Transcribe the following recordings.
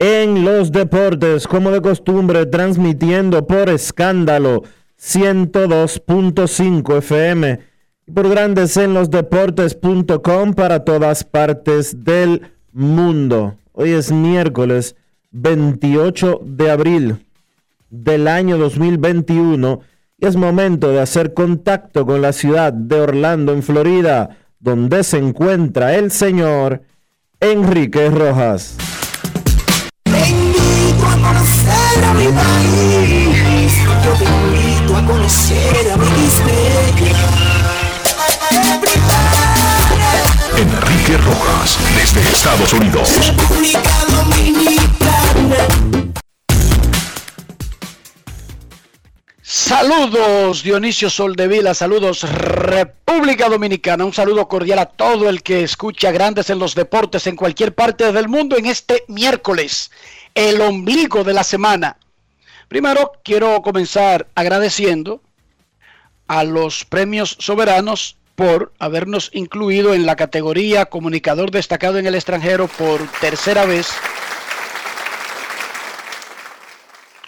en los Deportes, como de costumbre, transmitiendo por escándalo 102.5 FM y por Grandes en los Deportes.com para todas partes del mundo. Hoy es miércoles 28 de abril del año 2021 y es momento de hacer contacto con la ciudad de Orlando, en Florida, donde se encuentra el señor Enrique Rojas. Conocer a mi país. Yo te invito a conocer a mi Enrique Rojas, desde Estados Unidos. República Dominicana. Saludos Dionisio Soldevila, saludos República Dominicana, un saludo cordial a todo el que escucha Grandes en los Deportes en cualquier parte del mundo en este miércoles, el ombligo de la semana. Primero quiero comenzar agradeciendo a los premios soberanos por habernos incluido en la categoría comunicador destacado en el extranjero por tercera vez.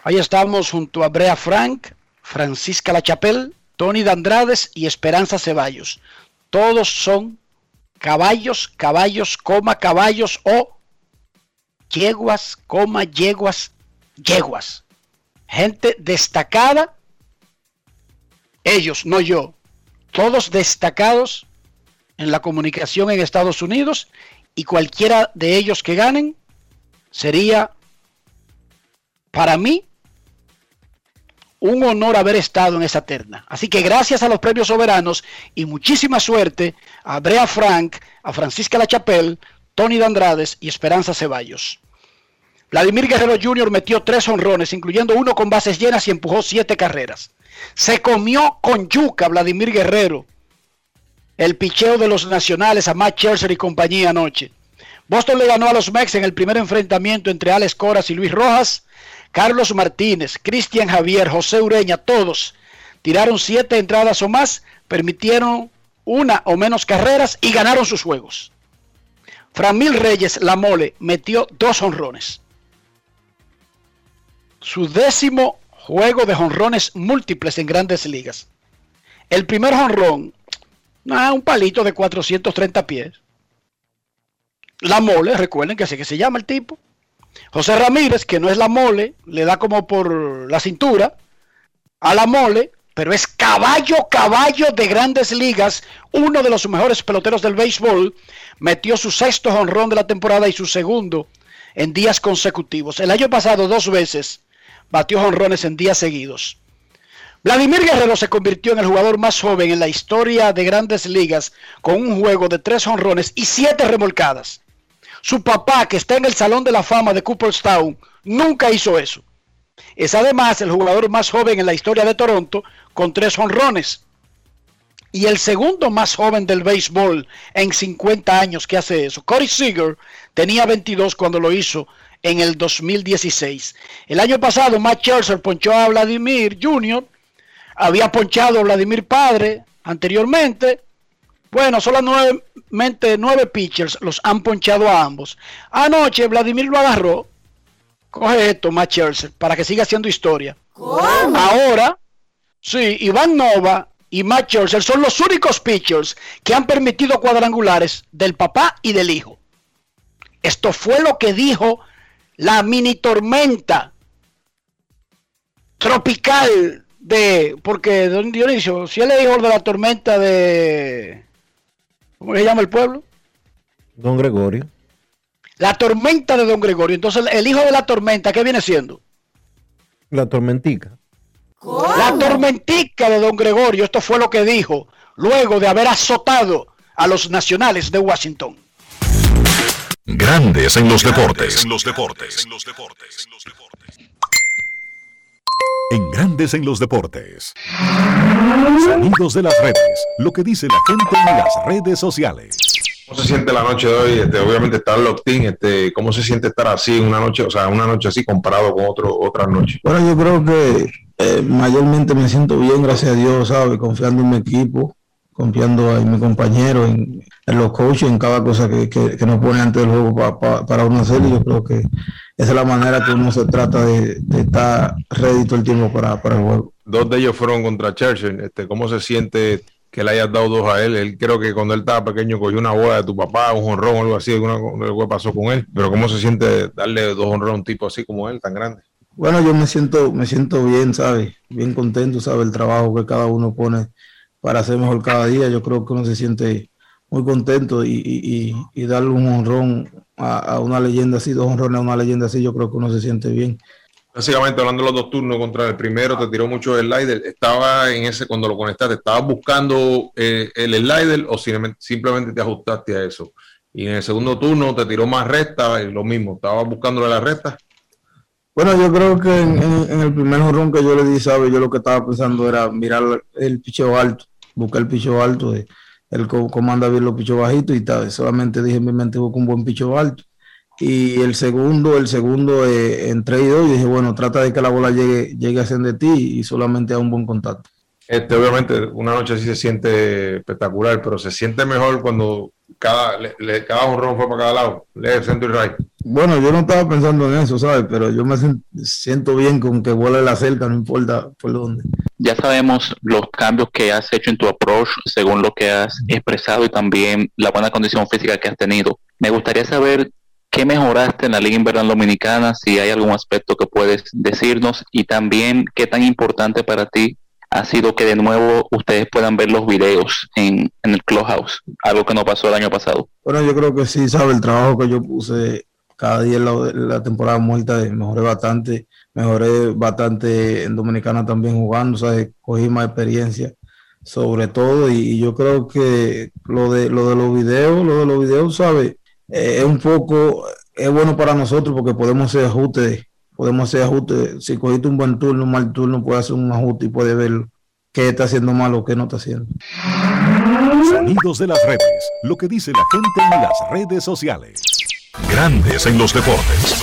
Ahí estamos junto a Brea Frank, Francisca Lachapel, Tony Dandrades y Esperanza Ceballos. Todos son caballos, caballos, coma, caballos o yeguas, coma, yeguas, yeguas. Gente destacada. Ellos, no yo. Todos destacados en la comunicación en Estados Unidos y cualquiera de ellos que ganen sería para mí un honor haber estado en esa terna. Así que gracias a los premios soberanos y muchísima suerte a Brea Frank, a Francisca Lachapel, Tony Dandrades y Esperanza Ceballos. Vladimir Guerrero Jr. metió tres honrones, incluyendo uno con bases llenas y empujó siete carreras. Se comió con yuca Vladimir Guerrero el picheo de los nacionales a Matt Scherzer y compañía anoche. Boston le ganó a los Mex en el primer enfrentamiento entre Alex Coras y Luis Rojas. Carlos Martínez, Cristian Javier, José Ureña, todos tiraron siete entradas o más, permitieron una o menos carreras y ganaron sus juegos. Framil Reyes, la mole, metió dos honrones. Su décimo juego de honrones múltiples en grandes ligas. El primer honrón, nah, un palito de 430 pies. La mole, recuerden que así que se llama el tipo. José Ramírez, que no es la mole, le da como por la cintura a la mole, pero es caballo, caballo de grandes ligas, uno de los mejores peloteros del béisbol, metió su sexto honrón de la temporada y su segundo en días consecutivos. El año pasado dos veces batió honrones en días seguidos. Vladimir Guerrero se convirtió en el jugador más joven en la historia de grandes ligas con un juego de tres honrones y siete remolcadas. Su papá, que está en el Salón de la Fama de Cooperstown, nunca hizo eso. Es además el jugador más joven en la historia de Toronto con tres honrones. y el segundo más joven del béisbol en 50 años que hace eso. Corey Seager tenía 22 cuando lo hizo en el 2016. El año pasado, Matt Scherzer ponchó a Vladimir Jr., había ponchado a Vladimir Padre anteriormente. Bueno, solamente nueve pitchers los han ponchado a ambos. Anoche Vladimir lo agarró. Coge esto, Matt Scherzer, para que siga haciendo historia. Ahora, sí, Iván Nova y Matt Scherzer son los únicos pitchers que han permitido cuadrangulares del papá y del hijo. Esto fue lo que dijo la mini tormenta tropical de, porque don Dionisio, si él le dijo de la tormenta de, ¿cómo se llama el pueblo? Don Gregorio. La tormenta de Don Gregorio. Entonces, el hijo de la tormenta, ¿qué viene siendo? La tormentica. La tormentica de Don Gregorio. Esto fue lo que dijo luego de haber azotado a los nacionales de Washington. Grandes en los deportes. En los deportes. En los deportes. En Grandes en los deportes. Sonidos de las redes. Lo que dice la gente en las redes sociales. ¿Cómo se siente la noche de hoy? Este, obviamente estar locked este, ¿cómo se siente estar así una noche, o sea, una noche así comparado con otro, otras noches? Bueno, yo creo que eh, mayormente me siento bien, gracias a Dios, ¿sabes? Confiando en mi equipo, confiando en mi compañero, en, los coaches, en cada cosa que, que, nos pone ante el juego para uno hacer. Y yo creo que esa es la manera que uno se trata de, estar ready todo el tiempo para, para, el juego. Dos de ellos fueron contra Churchill. Este, ¿Cómo se siente que le hayas dado dos a él? Él creo que cuando él estaba pequeño cogió una bola de tu papá, un honrón o algo así, alguna algo pasó con él. Pero ¿cómo se siente darle dos honrones a un tipo así como él, tan grande? Bueno, yo me siento, me siento bien, ¿sabes? Bien contento, ¿sabes? El trabajo que cada uno pone para ser mejor cada día. Yo creo que uno se siente muy contento y, darle un honrón a, una leyenda así, dos honrones a una leyenda así, yo creo que uno se siente bien. Básicamente hablando de los dos turnos contra el primero, te tiró mucho el slider. Estaba en ese, cuando lo conectaste, ¿estabas buscando eh, el slider o simplemente te ajustaste a eso? Y en el segundo turno te tiró más recta, y lo mismo, ¿estabas buscándole la recta? Bueno, yo creo que en, el primer honrón que yo le di, ¿sabes? Yo lo que estaba pensando era mirar el picheo alto, buscar el picheo alto. De, él comanda bien los pichos bajitos y tal. Solamente dije en mi mente busco un buen picho alto. Y el segundo, el segundo eh, y doy, dije, bueno, trata de que la bola llegue, llegue a ser de ti y solamente a un buen contacto. Este, obviamente, una noche así se siente espectacular, pero se siente mejor cuando cada, le, cada honrón fue para cada lado, le centro y right. Bueno, yo no estaba pensando en eso, ¿sabes? Pero yo me siento bien con que vuele la cerca, no importa por dónde. Ya sabemos los cambios que has hecho en tu approach según lo que has expresado y también la buena condición física que has tenido. Me gustaría saber qué mejoraste en la Liga Invernal Dominicana, si hay algún aspecto que puedes decirnos y también qué tan importante para ti ha sido que de nuevo ustedes puedan ver los videos en, el Clubhouse, algo que no pasó el año pasado. Bueno, yo creo que sí, sabe, el trabajo que yo puse cada día en la, temporada muerta, mejoré bastante, mejoré bastante en Dominicana también jugando, ¿sabes? cogí más experiencia sobre todo y, yo creo que lo de, lo de los videos, lo de los videos, ¿sabes? Eh, es un poco, es bueno para nosotros porque podemos hacer ajustes podemos hacer ajustes. Si cogiste un buen turno, un mal turno, puede hacer un ajuste y puede ver qué está haciendo mal o qué no está haciendo. Sonidos de las redes, lo que dice la gente en las redes sociales. Grandes en los deportes.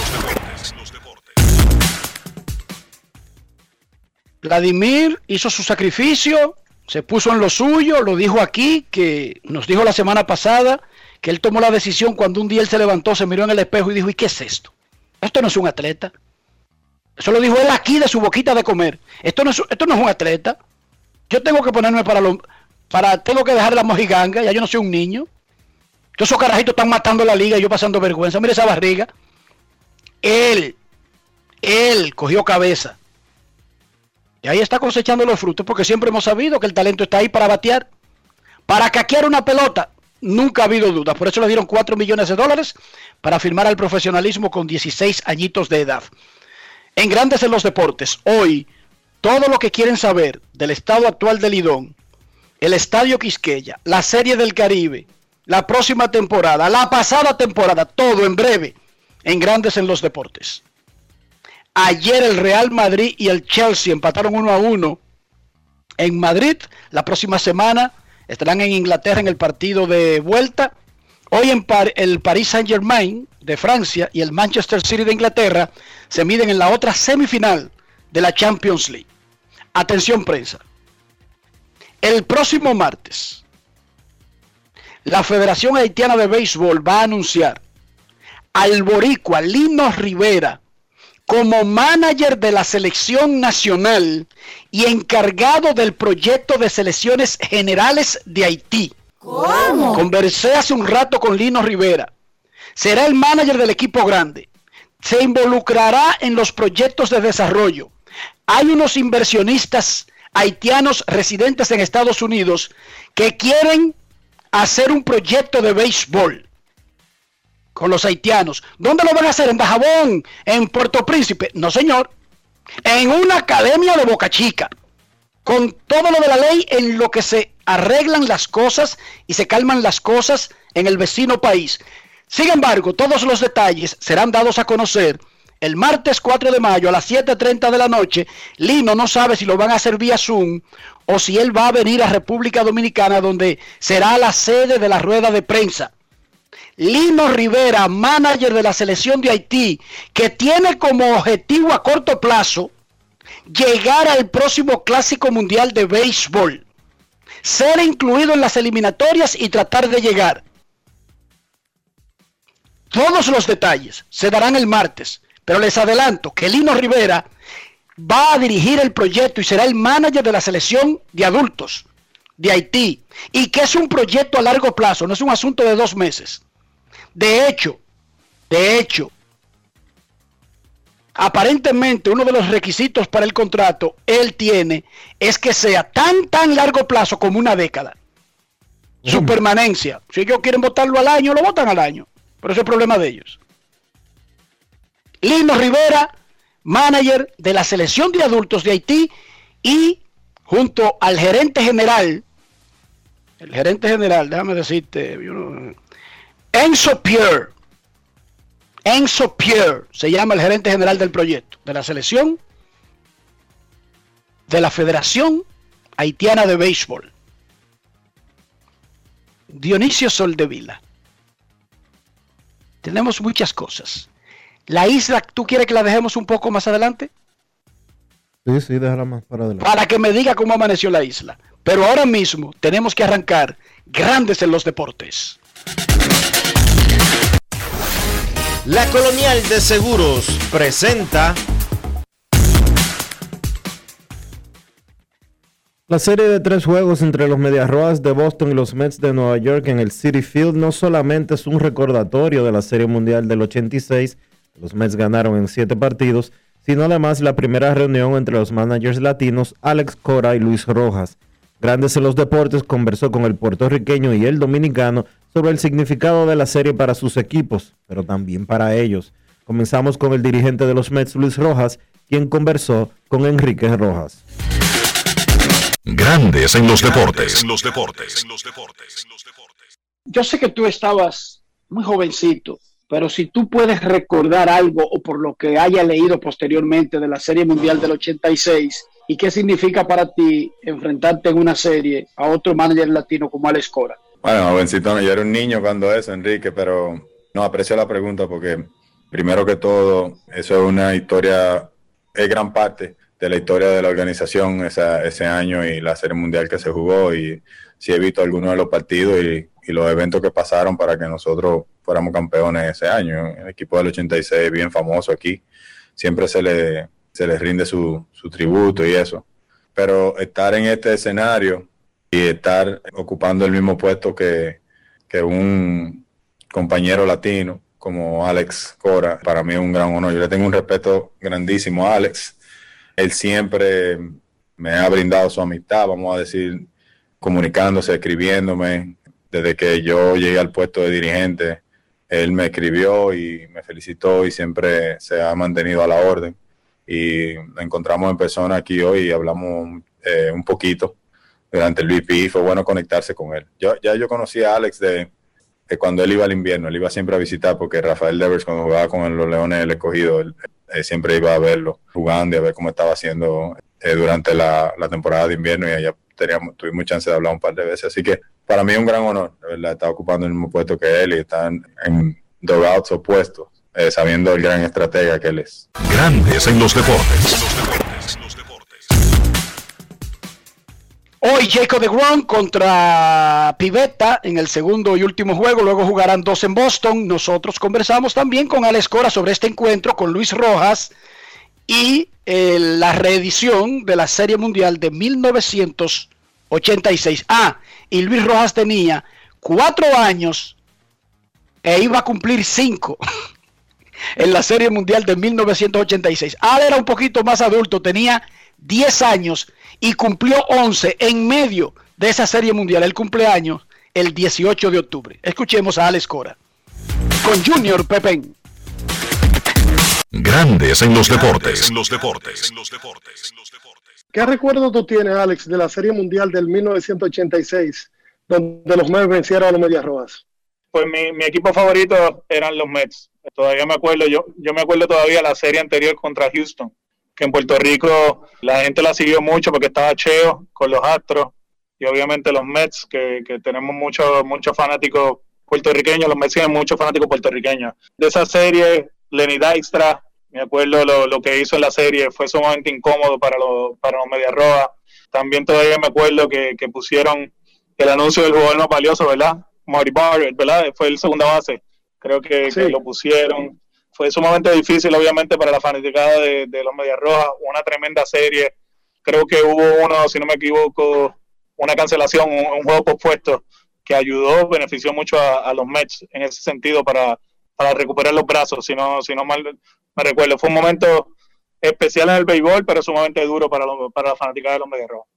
Vladimir hizo su sacrificio, se puso en lo suyo, lo dijo aquí, que nos dijo la semana pasada que él tomó la decisión cuando un día él se levantó, se miró en el espejo y dijo, ¿y qué es esto? Esto no es un atleta. Eso lo dijo él aquí de su boquita de comer. Esto no es, esto no es un atleta. Yo tengo que ponerme para lo, para, tengo que dejar la mojiganga, ya yo no soy un niño. Todos esos carajitos están matando la liga y yo pasando vergüenza. Mire esa barriga. Él, él cogió cabeza. Y ahí está cosechando los frutos porque siempre hemos sabido que el talento está ahí para batear. Para caquear una pelota, nunca ha habido dudas. Por eso le dieron 4 millones de dólares para firmar al profesionalismo con 16 añitos de edad. En Grandes en los Deportes, hoy, todo lo que quieren saber del estado actual del Lidón, el Estadio Quisqueya, la Serie del Caribe, la próxima temporada, la pasada temporada, todo en breve, en Grandes en los Deportes. Ayer el Real Madrid y el Chelsea empataron uno a uno en Madrid. La próxima semana estarán en Inglaterra en el partido de vuelta. Hoy en el Paris Saint Germain de Francia y el Manchester City de Inglaterra se miden en la otra semifinal de la Champions League. Atención prensa. El próximo martes, la Federación Haitiana de Béisbol va a anunciar al boricua Lino Rivera como manager de la selección nacional y encargado del proyecto de selecciones generales de Haití. ¿Cómo? Conversé hace un rato con Lino Rivera. Será el manager del equipo grande. Se involucrará en los proyectos de desarrollo. Hay unos inversionistas haitianos residentes en Estados Unidos que quieren hacer un proyecto de béisbol con los haitianos. ¿Dónde lo van a hacer? ¿En Dajabón? ¿En Puerto Príncipe? No, señor. En una academia de Boca Chica. Con todo lo de la ley en lo que se arreglan las cosas y se calman las cosas en el vecino país. Sin embargo, todos los detalles serán dados a conocer el martes 4 de mayo a las 7.30 de la noche. Lino no sabe si lo van a hacer vía Zoom o si él va a venir a República Dominicana donde será la sede de la rueda de prensa. Lino Rivera, manager de la selección de Haití, que tiene como objetivo a corto plazo llegar al próximo Clásico Mundial de Béisbol, ser incluido en las eliminatorias y tratar de llegar. Todos los detalles se darán el martes, pero les adelanto que Lino Rivera va a dirigir el proyecto y será el manager de la selección de adultos de Haití y que es un proyecto a largo plazo, no es un asunto de dos meses. De hecho, de hecho, aparentemente uno de los requisitos para el contrato él tiene es que sea tan tan largo plazo como una década. Su permanencia. Si ellos quieren votarlo al año, lo votan al año. Pero ese es el problema de ellos. Lino Rivera, manager de la selección de adultos de Haití y junto al gerente general, el gerente general, déjame decirte, Enzo Pierre. Enzo Pierre se llama el gerente general del proyecto, de la selección, de la Federación Haitiana de Béisbol. Dionisio Soldevila. Tenemos muchas cosas. La isla, ¿tú quieres que la dejemos un poco más adelante? Sí, sí, déjala más para adelante. Para que me diga cómo amaneció la isla. Pero ahora mismo tenemos que arrancar grandes en los deportes. La Colonial de Seguros presenta La serie de tres juegos entre los Medias Rojas de Boston y los Mets de Nueva York en el City Field no solamente es un recordatorio de la Serie Mundial del 86, los Mets ganaron en siete partidos, sino además la primera reunión entre los managers latinos Alex Cora y Luis Rojas. Grandes en los deportes conversó con el puertorriqueño y el dominicano sobre el significado de la serie para sus equipos, pero también para ellos. Comenzamos con el dirigente de los Mets, Luis Rojas, quien conversó con Enrique Rojas. Grandes en los deportes. los deportes. Yo sé que tú estabas muy jovencito, pero si tú puedes recordar algo o por lo que haya leído posteriormente de la Serie Mundial del 86 y qué significa para ti enfrentarte en una serie a otro manager latino como Alex Cora. Bueno, jovencito, yo era un niño cuando eso, Enrique, pero no aprecio la pregunta porque primero que todo, eso es una historia, es gran parte de la historia de la organización ese año y la serie mundial que se jugó y sí he visto algunos de los partidos y, los eventos que pasaron para que nosotros fuéramos campeones ese año. El equipo del 86 bien famoso aquí, siempre se le, se le rinde su, su tributo y eso. Pero estar en este escenario y estar ocupando el mismo puesto que, un compañero latino como Alex Cora, para mí es un gran honor. Yo le tengo un respeto grandísimo a Alex. Él siempre me ha brindado su amistad, vamos a decir, comunicándose, escribiéndome. Desde que yo llegué al puesto de dirigente, él me escribió y me felicitó y siempre se ha mantenido a la orden. Y encontramos en persona aquí hoy y hablamos eh, un poquito durante el VP, fue bueno conectarse con él. Yo, ya yo conocí a Alex de, cuando él iba al invierno, él iba siempre a visitar porque Rafael Devers cuando jugaba con los Leones del Escogido, él, siempre iba a verlo jugando y a ver cómo estaba haciendo eh, durante la, temporada de invierno y allá teníamos, tuvimos chance de hablar un par de veces. Así que para mí es un gran honor, de verdad, estar ocupando el mismo puesto que él y estar en, dogouts opuestos, eh, sabiendo el gran estratega que él es. Grandes en los deportes. Hoy Jacob de Grom contra Pivetta en el segundo y último juego, luego jugarán dos en Boston. Nosotros conversamos también con Alex Cora sobre este encuentro con Luis Rojas y eh, la reedición de la Serie Mundial de 1986. Ah, y Luis Rojas tenía cuatro años e iba a cumplir cinco en la Serie Mundial de 1986. Al era un poquito más adulto, tenía 10 años y cumplió 11 en medio de esa Serie Mundial, el cumpleaños, el 18 de octubre. Escuchemos a Alex Cora con Junior Pepen. Grandes en los deportes. ¿Qué recuerdo tú tienes, Alex, de la Serie Mundial del 1986, donde los Mets vencieron a los Medias Rojas? Pues mi, mi equipo favorito eran los Mets. Todavía me acuerdo, yo, yo me acuerdo todavía la serie anterior contra Houston, que en Puerto Rico la gente la siguió mucho porque estaba Cheo con los Astros y obviamente los Mets, que, que tenemos muchos muchos fanáticos puertorriqueños, los Mets tienen muchos fanáticos puertorriqueños. De esa serie, Lenny Dykstra, me acuerdo lo, lo, que hizo en la serie, fue sumamente incómodo para los, para los Medias Rojas. También todavía me acuerdo que, que pusieron el anuncio del jugador más valioso, ¿verdad? Marty Barrett, ¿verdad? Fue el segunda base. Creo que, sí. que, lo pusieron. Fue sumamente difícil, obviamente, para la fanaticada de, de los Medias Rojas. Una tremenda serie. Creo que hubo uno, si no me equivoco, una cancelación, un, un juego pospuesto que ayudó, benefició mucho a, a, los Mets en ese sentido para, para recuperar los brazos, si no, si no mal me recuerdo. Fue un momento especial en el béisbol, pero sumamente duro para, los, para la fanática de los Medias Rojas.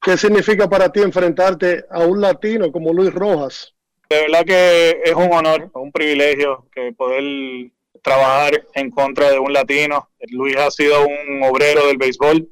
¿Qué significa para ti enfrentarte a un latino como Luis Rojas? De verdad que es un honor, un privilegio que poder trabajar en contra de un latino. Luis ha sido un obrero del béisbol,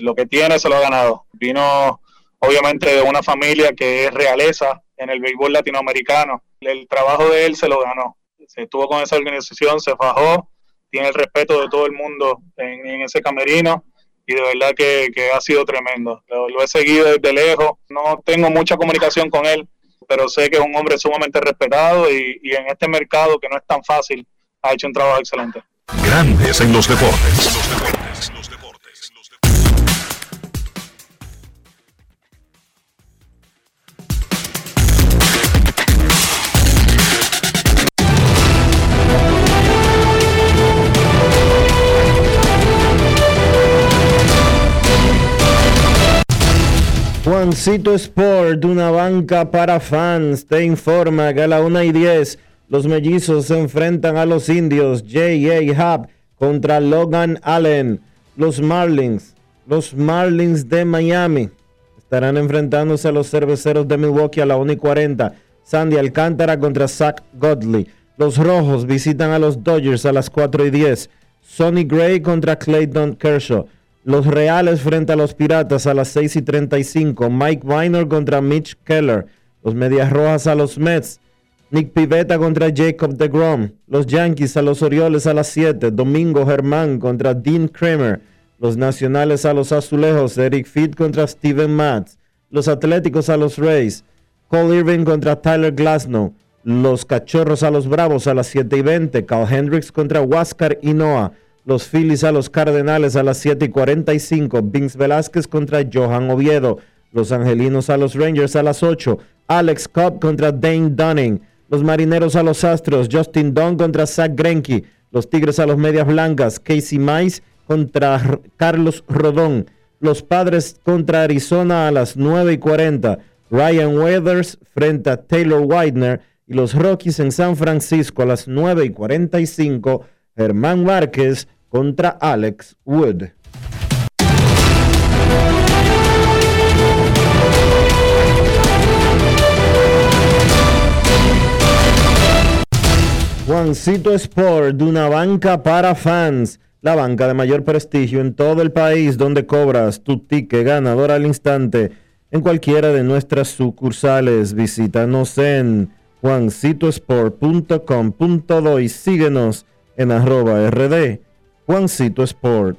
lo que tiene se lo ha ganado. Vino obviamente de una familia que es realeza en el béisbol latinoamericano. El trabajo de él se lo ganó. Se estuvo con esa organización, se fajó, tiene el respeto de todo el mundo en, en ese camerino y de verdad que, que ha sido tremendo. Lo, lo, he seguido desde lejos, no tengo mucha comunicación con él, pero sé que es un hombre sumamente respetado y, y en este mercado que no es tan fácil, ha hecho un trabajo excelente. Grandes en los deportes. Los deportes, los deportes, Juancito Sport, una banca para fans, te informa que a la 1 y 10 los mellizos se enfrentan a los indios J.A. Hub contra Logan Allen. Los Marlins, los Marlins de Miami estarán enfrentándose a los cerveceros de Milwaukee a la 1 y 40. Sandy Alcántara contra Zach Godley. Los Rojos visitan a los Dodgers a las 4 y 10. Sonny Gray contra Clayton Kershaw. Los Reales frente a los Piratas a las 6 y 35. Mike Weiner contra Mitch Keller. Los Medias Rojas a los Mets. Nick Pivetta contra Jacob DeGrom. Los Yankees a los Orioles a las 7. Domingo Germán contra Dean Kramer. Los Nacionales a los Azulejos. Eric Fitt contra Steven Matz. Los Atléticos a los Rays. Cole Irving contra Tyler Glasnow. Los Cachorros a los Bravos a las 7 y 20. Carl Hendricks contra Huáscar y Noah. Los Phillies a los Cardenales a las 7 y 45. Vince Velázquez contra Johan Oviedo. Los Angelinos a los Rangers a las 8. Alex Cobb contra Dane Dunning. Los Marineros a los Astros. Justin Dunn contra Zach Greinke. Los Tigres a los Medias Blancas. Casey Mize contra Carlos Rodón. Los Padres contra Arizona a las 9 y 40. Ryan Weathers frente a Taylor Widener. Y los Rockies en San Francisco a las 9 y 45. Germán Márquez contra Alex Wood. Juancito Sport, una banca para fans, la banca de mayor prestigio en todo el país donde cobras tu ticket ganador al instante en cualquiera de nuestras sucursales. Visítanos en juancitosport.com.do y síguenos en arroba rd Juancito Sport.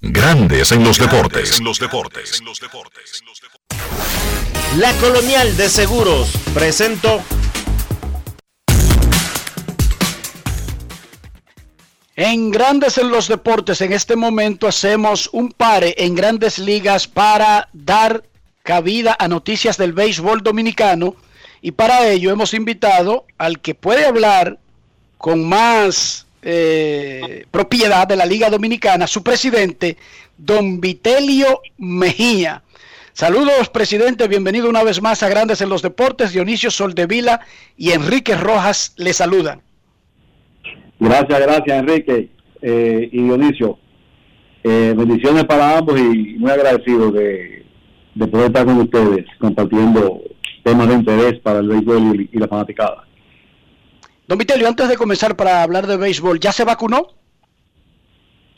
Grandes en los deportes. En los deportes. En los deportes. La Colonial de Seguros presentó En Grandes en los Deportes, en este momento hacemos un pare en grandes ligas para dar cabida a noticias del béisbol dominicano y para ello hemos invitado al que puede hablar con más eh, propiedad de la Liga Dominicana, su presidente, don Vitelio Mejía. Saludos, presidente, bienvenido una vez más a Grandes en los Deportes. Dionisio Soldevila y Enrique Rojas le saludan. Gracias, gracias, Enrique eh, y Dionisio. Eh, bendiciones para ambos y muy agradecido de, de poder estar con ustedes compartiendo temas de interés para el béisbol y, y la fanaticada. Don Vitelio, antes de comenzar para hablar de béisbol, ¿ya se vacunó?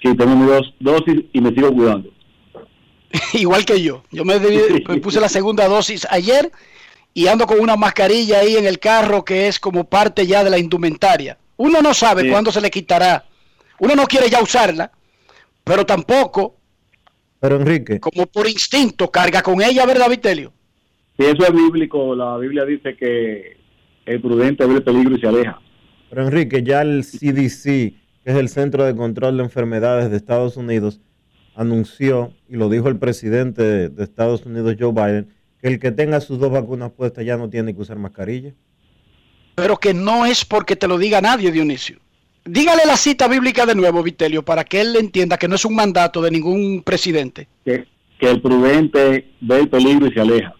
Sí, tengo mis dos dosis y me sigo cuidando. Igual que yo. Yo me puse la segunda dosis ayer y ando con una mascarilla ahí en el carro que es como parte ya de la indumentaria. Uno no sabe Sí. cuándo se le quitará. Uno no quiere ya usarla, pero tampoco, Pero Enrique, como por instinto, carga con ella, ¿verdad, Vitelio? Si eso es bíblico, la Biblia dice que el prudente ve el peligro y se aleja. pero Enrique, ya el CDC, que es el Centro de Control de Enfermedades de Estados Unidos, anunció, y lo dijo el presidente de, de Estados Unidos, Joe Biden, que el que tenga sus dos vacunas puestas ya no tiene que usar mascarilla. Pero que no es porque te lo diga nadie, Dionisio. Dígale la cita bíblica de nuevo, Vitelio, para que él entienda que no es un mandato de ningún presidente. Que, que el prudente ve el peligro y se aleja.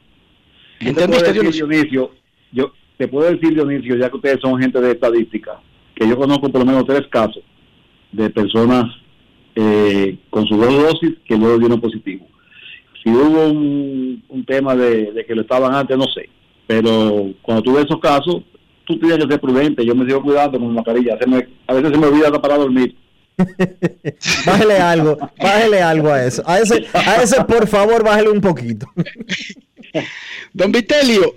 ¿Entendiste, decir, Dionisio? Yo te puedo decir, Dionisio, ya que ustedes son gente de estadística, que yo conozco por lo menos tres casos de personas eh, con sus dos dosis que luego dieron positivo. Si hubo un, un tema de, de que lo estaban antes, no sé. Pero cuando tú ves esos casos, tú tienes que ser prudente. Yo me sigo cuidando con mascarilla. Se me- a veces se me olvida hasta para dormir. Bájele algo, bájele algo a eso. A ese, a ese por favor, bájele un poquito. Don Vitelio,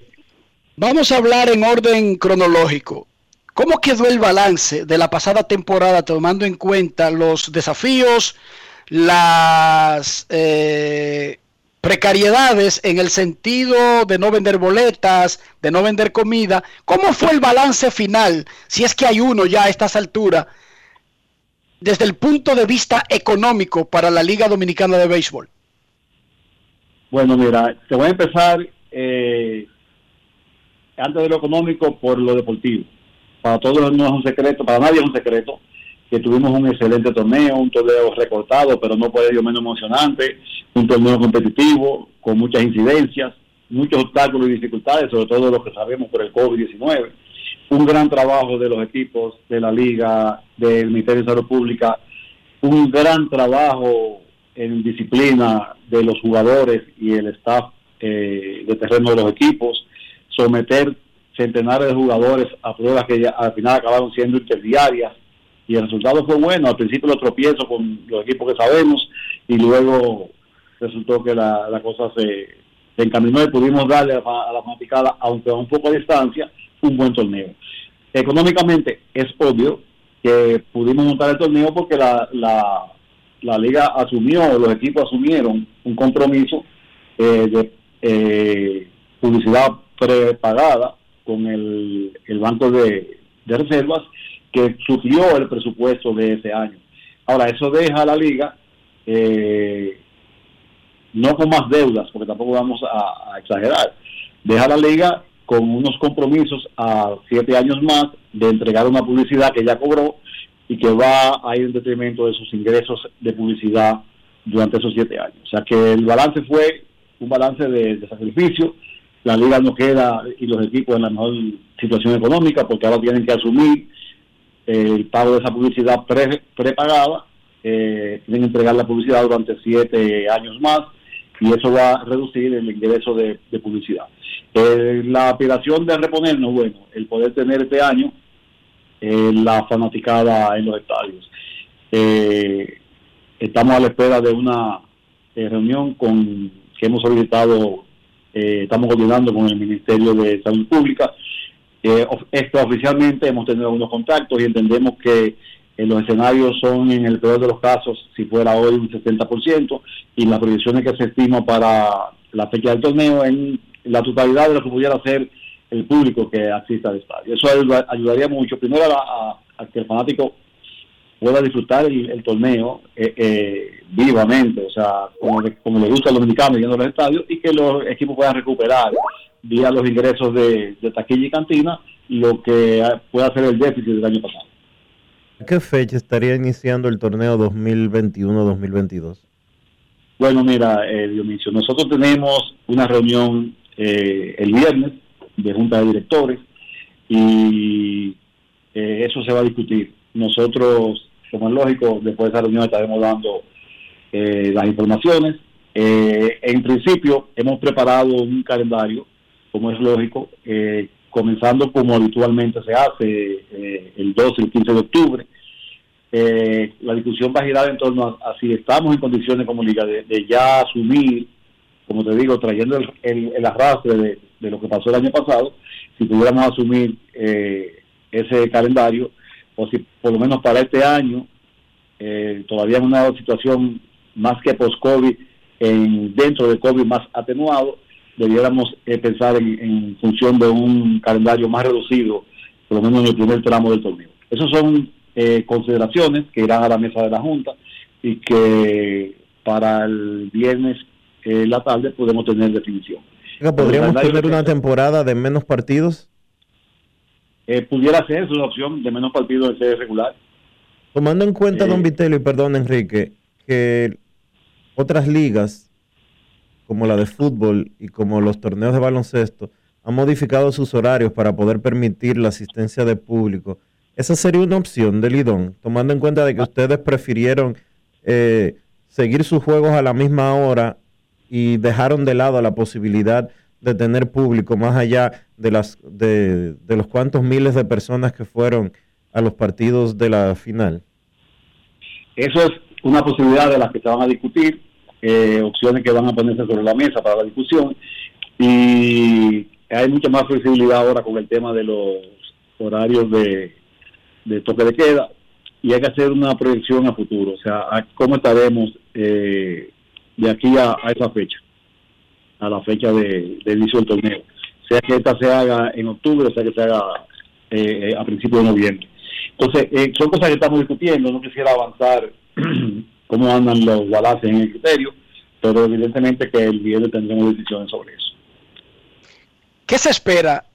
vamos a hablar en orden cronológico. ¿Cómo quedó el balance de la pasada temporada tomando en cuenta los desafíos, las eh, precariedades en el sentido de no vender boletas, de no vender comida? ¿Cómo fue el balance final, si es que hay uno ya a estas alturas, desde el punto de vista económico para la Liga Dominicana de Béisbol? Bueno, mira, te voy a empezar eh, antes de lo económico por lo deportivo. Para todos no es un secreto, para nadie es un secreto que tuvimos un excelente torneo, un torneo recortado, pero no por ello menos emocionante, un torneo competitivo, con muchas incidencias, muchos obstáculos y dificultades, sobre todo los que sabemos por el COVID-19. Un gran trabajo de los equipos de la Liga, del Ministerio de Salud Pública, un gran trabajo en disciplina de los jugadores y el staff eh, de terreno de los equipos, someter centenares de jugadores a pruebas que ya al final acabaron siendo interdiarias y el resultado fue bueno. Al principio los tropiezos con los equipos que sabemos y luego resultó que la, la cosa se, encaminó y pudimos darle a, a la fanaticada, aunque a un poco de distancia, un buen torneo. Económicamente es obvio que pudimos montar el torneo porque la, la, liga asumió, los equipos asumieron un compromiso eh, de eh, publicidad prepagada con el, el Banco de Reservas que suplió el presupuesto de ese año. Ahora, eso deja a la liga eh, no con más deudas, porque tampoco vamos a, exagerar, deja a la liga con unos compromisos a siete años más de entregar una publicidad que ya cobró y que va a ir en detrimento de sus ingresos de publicidad durante esos siete años. O sea que el balance fue un balance de sacrificio. La liga no queda y los equipos en la mejor situación económica porque ahora tienen que asumir el pago de esa publicidad pre- prepagada, eh, tienen que entregar la publicidad durante siete años más y eso va a reducir el ingreso de, publicidad. Eh, la aspiración de reponernos, bueno, el poder tener este año eh, la fanaticada en los estadios. Eh, estamos a la espera de una eh, reunión con que hemos solicitado, estamos coordinando con el Ministerio de Salud Pública. Eh, of- extraoficialmente hemos tenido algunos contactos y entendemos que eh, los escenarios son en el peor de los casos, si fuera hoy un 60%, y las proyecciones que se estima para la fecha del torneo en la totalidad de lo que pudiera ser el público que asista al estadio. Eso ayuda- ayudaría mucho, primero a, a- a que el fanático pueda disfrutar el, el torneo eh, eh, vivamente, o sea, como, le- como le gusta a los dominicanos yendo a los estadios, y que los equipos puedan recuperar vía los ingresos de, de taquilla y cantina lo que pueda ser el déficit del año pasado. ¿A qué fecha estaría iniciando el torneo 2021-2022? Bueno, mira, eh, Dionisio, nosotros tenemos una reunión eh, el viernes de junta de directores y eh, eso se va a discutir. Nosotros, como es lógico, después de esa reunión estaremos dando eh, las informaciones. Eh, en principio, hemos preparado un calendario, como es lógico, eh, comenzando como habitualmente se hace eh, el 12 y el 15 de octubre. Eh, la discusión va a girar en torno a, si estamos en condiciones como liga de, de ya asumir, como te digo, trayendo el, el- el arrastre de, de lo que pasó el año pasado, si pudiéramos asumir eh, ese calendario, o si por lo menos para este año, eh, todavía en una situación más que post-COVID, en, dentro de COVID más atenuado, debiéramos eh, pensar en, en función de un calendario más reducido, por lo menos en el primer tramo del torneo. Esas son eh, consideraciones que irán a la mesa de la Junta y que para el viernes eh, la tarde podemos tener definición. ¿Podríamos tener una temporada de menos partidos? Eh, pudiera ser, es una opción de menos partidos en sede regular. Tomando en cuenta, Eh, don Vitelio, y perdón, Enrique, que otras ligas, como la de fútbol y como los torneos de baloncesto, han modificado sus horarios para poder permitir la asistencia de público. Esa sería una opción del Lidón, tomando en cuenta de que ustedes prefirieron eh, seguir sus juegos a la misma hora y dejaron de lado la posibilidad de tener público más allá de las de, de los cuantos miles de personas que fueron a los partidos de la final. Eso es una posibilidad de las que se van a discutir, eh, opciones que van a ponerse sobre la mesa para la discusión. Y hay mucha más flexibilidad ahora con el tema de los horarios de, de toque de queda. Y hay que hacer una proyección a futuro, o sea, a cómo estaremos eh, de aquí a, a esa fecha, a la fecha de, inicio del torneo. Sea que esta se haga en octubre, sea que se haga eh, a principios de noviembre. Entonces, eh, son cosas que estamos discutiendo, no quisiera avanzar cómo andan los balances en el criterio, pero evidentemente que el viernes tendremos decisiones sobre eso. ¿Qué se espera?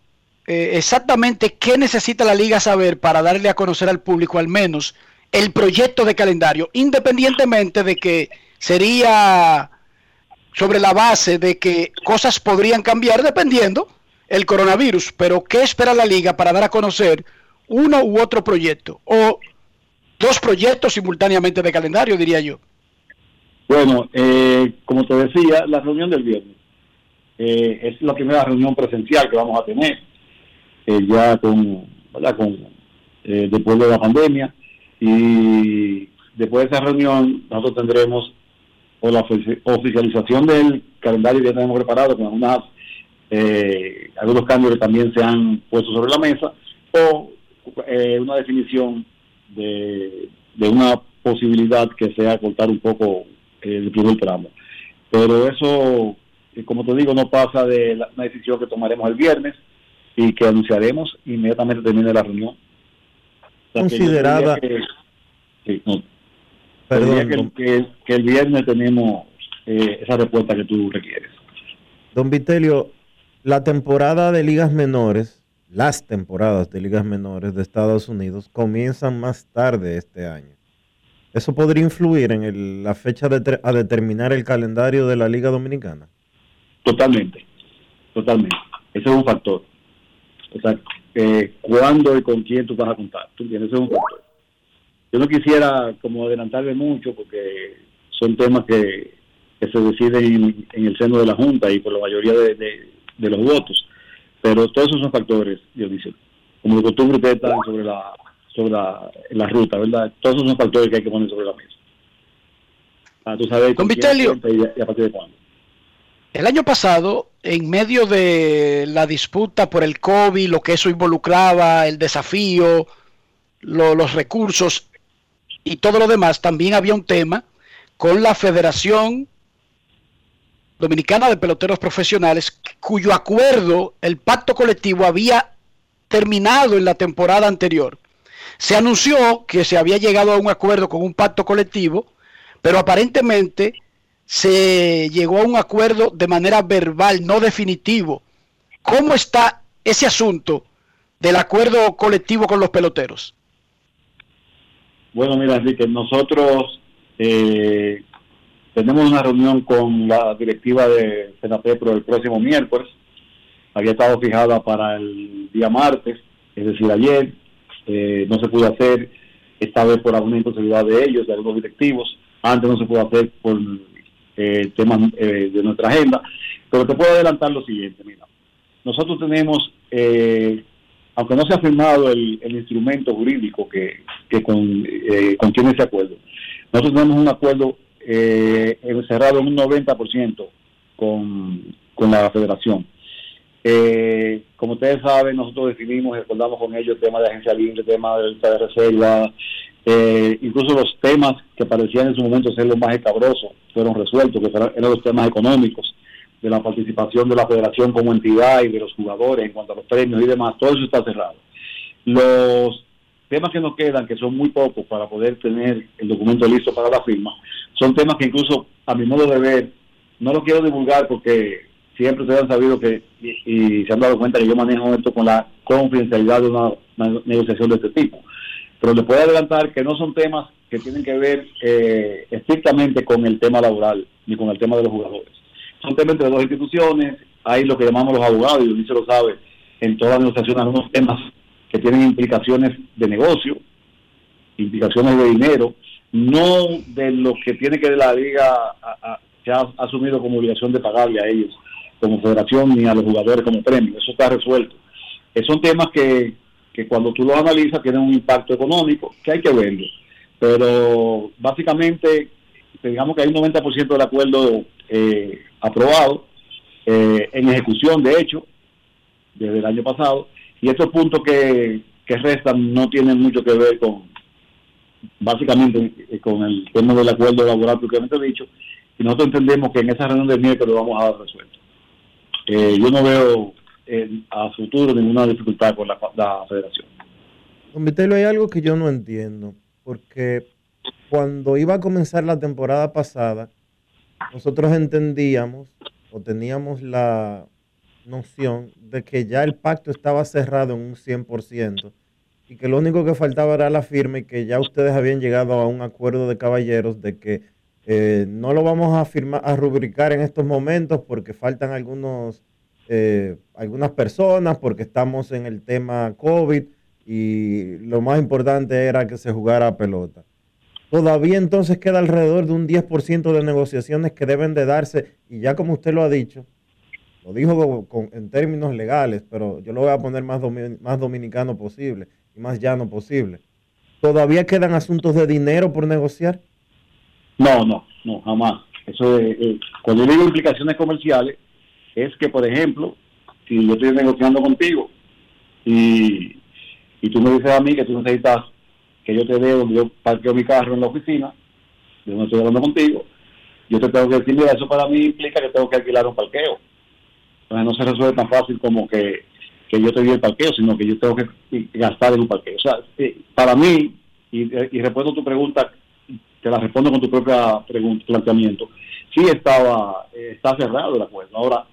Eh, exactamente qué necesita la liga saber para darle a conocer al público al menos el proyecto de calendario, independientemente de que sería sobre la base de que cosas podrían cambiar dependiendo el coronavirus, pero ¿qué espera la liga para dar a conocer uno u otro proyecto o dos proyectos simultáneamente de calendario, diría yo? Bueno, eh, como te decía, la reunión del viernes. Eh, es la primera reunión presencial que vamos a tener, eh, ya con, eh, después de la pandemia, y después de esa reunión nosotros tendremos o la ofici- oficialización del calendario que ya tenemos preparado con algunas eh, algunos cambios que también se han puesto sobre la mesa o eh, una definición de, de una posibilidad que sea cortar un poco el primer tramo. Pero eso, eh, como te digo, no pasa de la, una decisión que tomaremos el viernes y que anunciaremos inmediatamente termine la reunión. O sea, Considerada- que- sí, no, Perdón, que, don- que- que el viernes tenemos eh, esa respuesta que tú requieres. Don Vitelio, la temporada de ligas menores, las temporadas de ligas menores de Estados Unidos comienzan más tarde este año. ¿Eso podría influir en el- la fecha de a determinar el calendario de la Liga Dominicana? Totalmente, totalmente. Ese es un factor. O sea, eh, cuándo y con quién tú vas a contar. ¿Tú entiendes? Ese es un factor. Yo no quisiera como adelantarme mucho porque son temas que, que se deciden en, en el seno de la Junta y por la mayoría de, de- de los votos. Pero todos esos son factores, Dionisio. Como de costumbre ustedes están sobre la sobre la, la ruta, ¿verdad? Todos esos son factores que hay que poner sobre la mesa. Para tú saber Vitelio. y a partir de cuándo. El año pasado, en medio de la disputa por el COVID, lo que eso involucraba, el desafío, lo- los recursos, y todo lo demás, también había un tema con la Federación Dominicana de Peloteros Profesionales, cuyo acuerdo, el pacto colectivo, había terminado en la temporada anterior. Se anunció que se había llegado a un acuerdo con un pacto colectivo, pero aparentemente se llegó a un acuerdo de manera verbal, no definitivo. ¿Cómo está ese asunto del acuerdo colectivo con los peloteros? Bueno, mira, Enrique, nosotros eh, tenemos una reunión con la directiva de Senapepro el próximo miércoles. Había estado fijada para el día martes, es decir, ayer. Eh, no se pudo hacer esta vez por alguna imposibilidad de ellos, de algunos directivos. Antes no se pudo hacer por eh, temas eh, de nuestra agenda. Pero te puedo adelantar lo siguiente, mira. Nosotros tenemos, eh, aunque no se ha firmado el, el instrumento jurídico que, con, eh, contiene ese acuerdo, nosotros tenemos un acuerdo eh, cerrado en un 90% con, con la federación. Eh, como ustedes saben, nosotros definimos y acordamos con ellos el tema de agencia libre, el tema de lista de reserva, eh, incluso los temas que parecían en su momento ser los más escabrosos fueron resueltos, que eran los temas económicos, de la participación de la federación como entidad y de los jugadores en cuanto a los premios y demás, todo eso está cerrado. Los temas que nos quedan, que son muy pocos para poder tener el documento listo para la firma, son temas que incluso a mi modo de ver, no lo quiero divulgar porque siempre ustedes han sabido que y, se han dado cuenta que yo manejo esto con la confidencialidad de una, una negociación de este tipo. Pero les puedo adelantar que no son temas que tienen que ver eh, estrictamente con el tema laboral ni con el tema de los jugadores. Son temas entre dos instituciones, hay lo que llamamos los abogados, y Ulises lo sabe, en toda la negociación hay unos temas que tienen implicaciones de negocio, implicaciones de dinero, no de lo que tiene que la liga que ha asumido como obligación de pagarle a ellos como federación ni a los jugadores como premio. Eso está resuelto. Eh, son temas que, que cuando tú los analizas tienen un impacto económico que hay que verlo. Pero básicamente, digamos que hay un 90% del acuerdo eh, aprobado, eh, en ejecución de hecho, desde el año pasado, y estos puntos que, que restan no tienen mucho que ver con, básicamente, eh, con el tema del acuerdo laboral propiamente dicho, y nosotros entendemos que en esa reunión del miércoles lo vamos a dar resuelto. Eh, yo no veo eh, a futuro ninguna dificultad con la, la federación. Don Vitello, hay algo que yo no entiendo, porque cuando iba a comenzar la temporada pasada, nosotros entendíamos o teníamos la noción de que ya el pacto estaba cerrado en un 100% y que lo único que faltaba era la firma y que ya ustedes habían llegado a un acuerdo de caballeros de que eh, no lo vamos a firmar, a rubricar en estos momentos porque faltan algunos, eh, algunas personas, porque estamos en el tema COVID y lo más importante era que se jugara pelota. Todavía entonces queda alrededor de un 10% de negociaciones que deben de darse y ya como usted lo ha dicho, lo dijo en términos legales, pero yo lo voy a poner más, domi- más dominicano posible y más llano posible. ¿Todavía quedan asuntos de dinero por negociar? No, no, no, jamás. Eso de, cuando yo digo implicaciones comerciales, es que, por ejemplo, si yo estoy negociando contigo y, y tú me dices a mí que tú necesitas que yo te dé donde yo parqueo mi carro en la oficina, yo no estoy hablando contigo, yo te tengo que decir, mira, eso para mí implica que tengo que alquilar un parqueo. Entonces no se resuelve tan fácil como que, que yo te di el parqueo, sino que yo tengo que gastar en un parqueo. O sea, eh, para mí, y, y respondo tu pregunta te la respondo con tu propia pregunta, planteamiento. Sí estaba, eh, está cerrado el acuerdo. Ahora,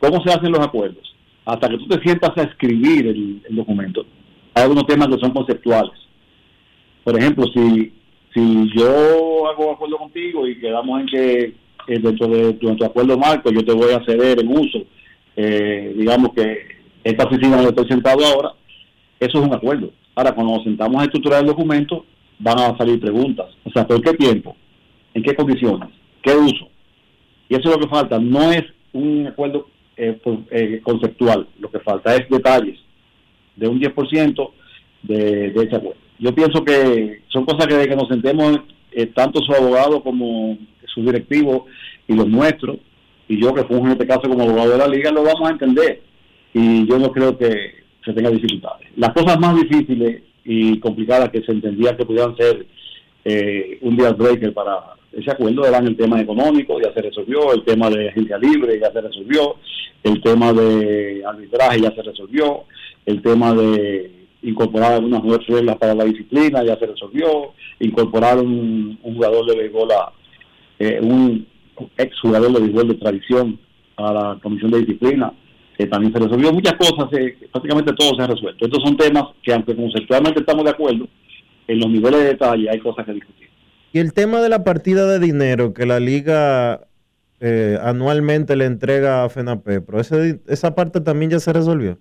¿cómo se hacen los acuerdos? Hasta que tú te sientas a escribir el, el documento, hay algunos temas que son conceptuales. Por ejemplo, si, si yo hago acuerdo contigo y quedamos en que eh, dentro de tu, acuerdo marco yo te voy a ceder en uso, eh, digamos que esta oficina donde estoy sentado ahora, eso es un acuerdo. Ahora, cuando nos sentamos a estructurar el documento, van a salir preguntas. O sea, ¿por qué tiempo? ¿En qué condiciones? ¿Qué uso? Y eso es lo que falta. No es un acuerdo eh, eh, conceptual. Lo que falta es detalles de un 10% de, de ese acuerdo. Yo pienso que son cosas que de que nos sentemos, eh, tanto su abogado como su directivo y los nuestros, y yo que funjo en este caso como abogado de la liga, lo vamos a entender. Y yo no creo que se tenga dificultades. Las cosas más difíciles y complicadas que se entendía que pudieran ser eh, un día breaker para ese acuerdo, eran el tema económico, ya se resolvió, el tema de agencia libre ya se resolvió, el tema de arbitraje ya se resolvió, el tema de incorporar algunas nuevas reglas para la disciplina ya se resolvió, incorporar un, jugador de béisbol, eh, un ex jugador de béisbol de tradición a la comisión de disciplina, que también se resolvió. Muchas cosas, eh, prácticamente todo se ha resuelto. Estos son temas que, aunque conceptualmente estamos de acuerdo, en los niveles de detalle hay cosas que discutir. Y el tema de la partida de dinero que la liga eh, anualmente le entrega a FENAPEPRO, ese, esa parte también ya se resolvió.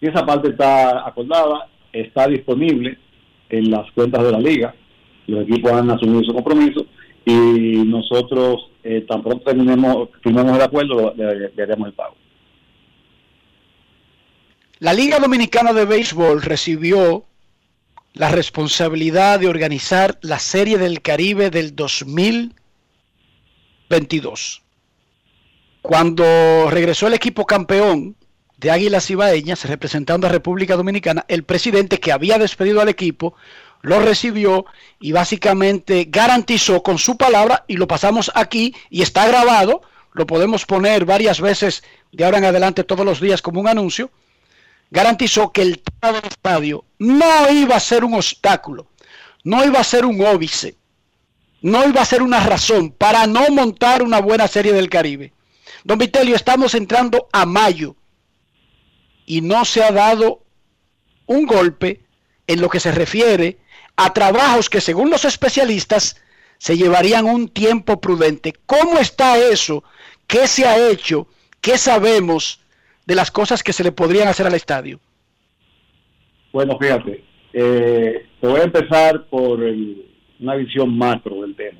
Y esa parte está acordada, está disponible en las cuentas de la liga. Los equipos han asumido su compromiso y nosotros, eh, tan pronto terminemos, firmemos el acuerdo, le, le haremos el pago. La Liga Dominicana de Béisbol recibió la responsabilidad de organizar la Serie del Caribe del 2022. Cuando regresó el equipo campeón de Águilas Ibaeñas representando a República Dominicana, el presidente que había despedido al equipo lo recibió y básicamente garantizó con su palabra, y lo pasamos aquí y está grabado, lo podemos poner varias veces de ahora en adelante todos los días como un anuncio, garantizó que el del estadio no iba a ser un obstáculo, no iba a ser un óbice, no iba a ser una razón para no montar una buena serie del Caribe. Don Vitelio, estamos entrando a mayo y no se ha dado un golpe en lo que se refiere a trabajos que según los especialistas se llevarían un tiempo prudente. ¿Cómo está eso? ¿Qué se ha hecho? ¿Qué sabemos de las cosas que se le podrían hacer al estadio? Bueno, fíjate, eh, te voy a empezar por una visión macro del tema.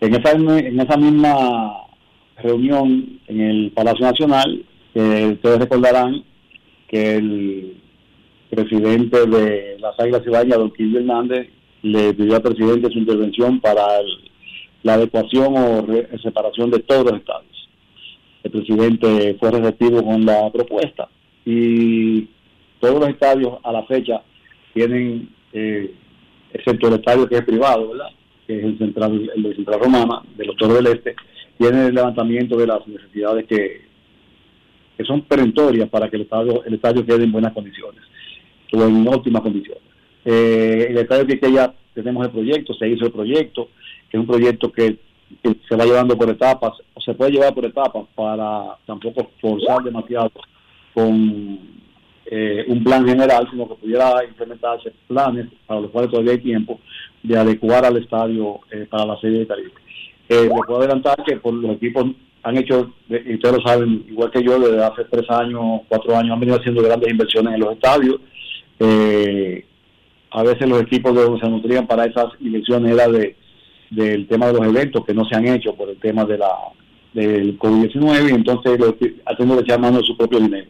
En esa, en esa misma reunión en el Palacio Nacional, eh, ustedes recordarán que el presidente de las Águilas Ibañas, don Quillo Hernández, le pidió al presidente su intervención para la adecuación o re- separación de todos los estadios. El presidente fue receptivo con la propuesta y todos los estadios a la fecha tienen, eh, excepto el estadio que es privado, ¿verdad? que es el central, el de Central Romana, de los Toros del Este, tiene el levantamiento de las necesidades que, que son perentorias para que el estadio, el estadio quede en buenas condiciones o en óptimas condiciones. Eh, el estadio que ya tenemos el proyecto, se hizo el proyecto, que es un proyecto que, se va llevando por etapas, o se puede llevar por etapas para tampoco forzar demasiado con eh, un plan general, sino que pudiera implementarse planes para los cuales todavía hay tiempo de adecuar al estadio eh, para la serie de Caribe. Eh, le puedo adelantar que por los equipos han hecho, y ustedes lo saben, igual que yo, desde hace tres años, cuatro años, han venido haciendo grandes inversiones en los estadios. Eh, a veces los equipos de donde se nutrían para esas inversiones era de del tema de los eventos que no se han hecho por el tema de la del COVID-19 y entonces los haciendo de echar mano de su propio dinero.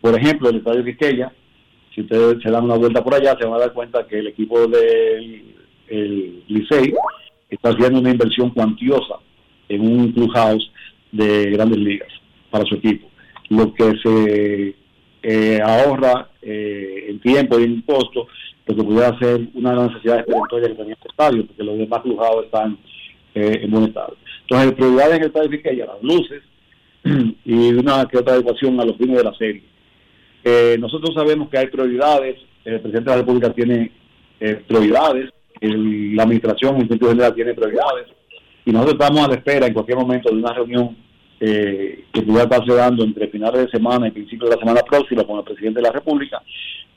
Por ejemplo, el Estadio Quisqueya, si ustedes se dan una vuelta por allá, se van a dar cuenta que el equipo del el Licey está haciendo una inversión cuantiosa en un clubhouse de grandes ligas para su equipo. Lo que se eh, ahorra eh, en tiempo y en costo, lo que pudiera ser una de las necesidades perentorias que tenía este estadio, porque los demás clubhouses están eh, en buen estado. Entonces, el prioridad en el estadio Quisqueya, las luces y una que otra adecuación a los fines de la serie. Eh, nosotros sabemos que hay prioridades, el presidente de la República tiene eh, prioridades, el- la administración en sentido general tiene prioridades, y nosotros estamos a la espera en cualquier momento de una reunión eh, que pudiera estarse dando entre finales de semana y principios de la semana próxima con el presidente de la República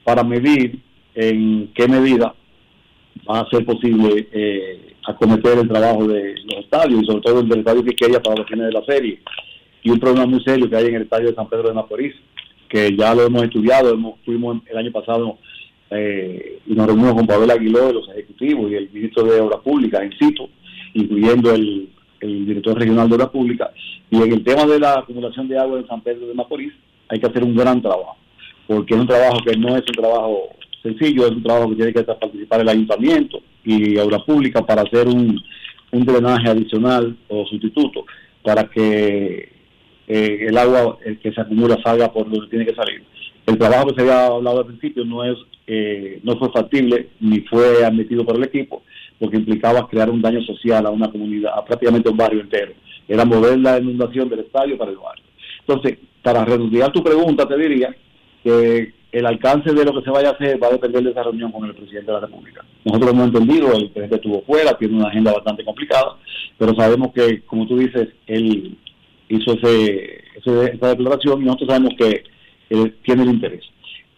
para medir en qué medida va a ser posible eh, acometer el trabajo de los estadios y sobre todo el del estadio Quisqueya para los fines de la serie. Y un problema muy serio que hay en el estadio de San Pedro de Macorís que ya lo hemos estudiado, hemos, fuimos el año pasado eh, y nos reunimos con Pavel Aguiló, los ejecutivos y el ministro de Obras Públicas en situ, incluyendo el, el director regional de Obras Públicas. Y en el tema de la acumulación de agua en San Pedro de Macorís, hay que hacer un gran trabajo, porque es un trabajo que no es un trabajo sencillo, es un trabajo que tiene que participar el ayuntamiento y Obras Públicas para hacer un, drenaje adicional o sustituto para que eh, el agua eh, que se acumula salga por donde tiene que salir. El trabajo que se había hablado al principio no es eh, no fue factible ni fue admitido por el equipo, porque implicaba crear un daño social a una comunidad, a prácticamente un barrio entero. Era mover la inundación del estadio para el barrio. Entonces, para redondear tu pregunta, te diría que el alcance de lo que se vaya a hacer va a depender de esa reunión con el presidente de la República. Nosotros hemos entendido, el presidente estuvo fuera, tiene una agenda bastante complicada, pero sabemos que, como tú dices, él hizo ese, ese- esa declaración y nosotros sabemos que tiene el interés.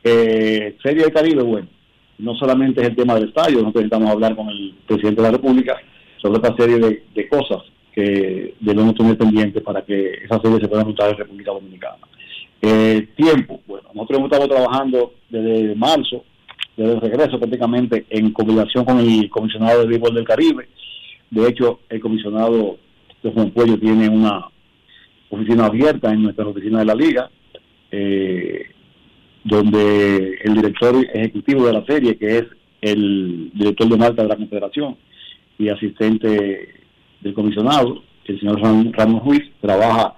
Eh, Serie del Caribe, bueno, no solamente es el tema del estadio, nosotros necesitamos hablar con el presidente de la República sobre esta serie de, de cosas que debemos tener pendientes para que esa serie se pueda montar en República Dominicana. Eh, tiempo, bueno, nosotros hemos estado trabajando desde marzo, desde el regreso prácticamente en combinación con el comisionado de béisbol del Caribe. De hecho, el comisionado de Juan Puello tiene una oficina abierta en nuestra oficina de la liga, eh, donde el director ejecutivo de la serie, que es el director de marca de la Confederación y asistente del comisionado, el señor Ram- Ramón Ruiz, trabaja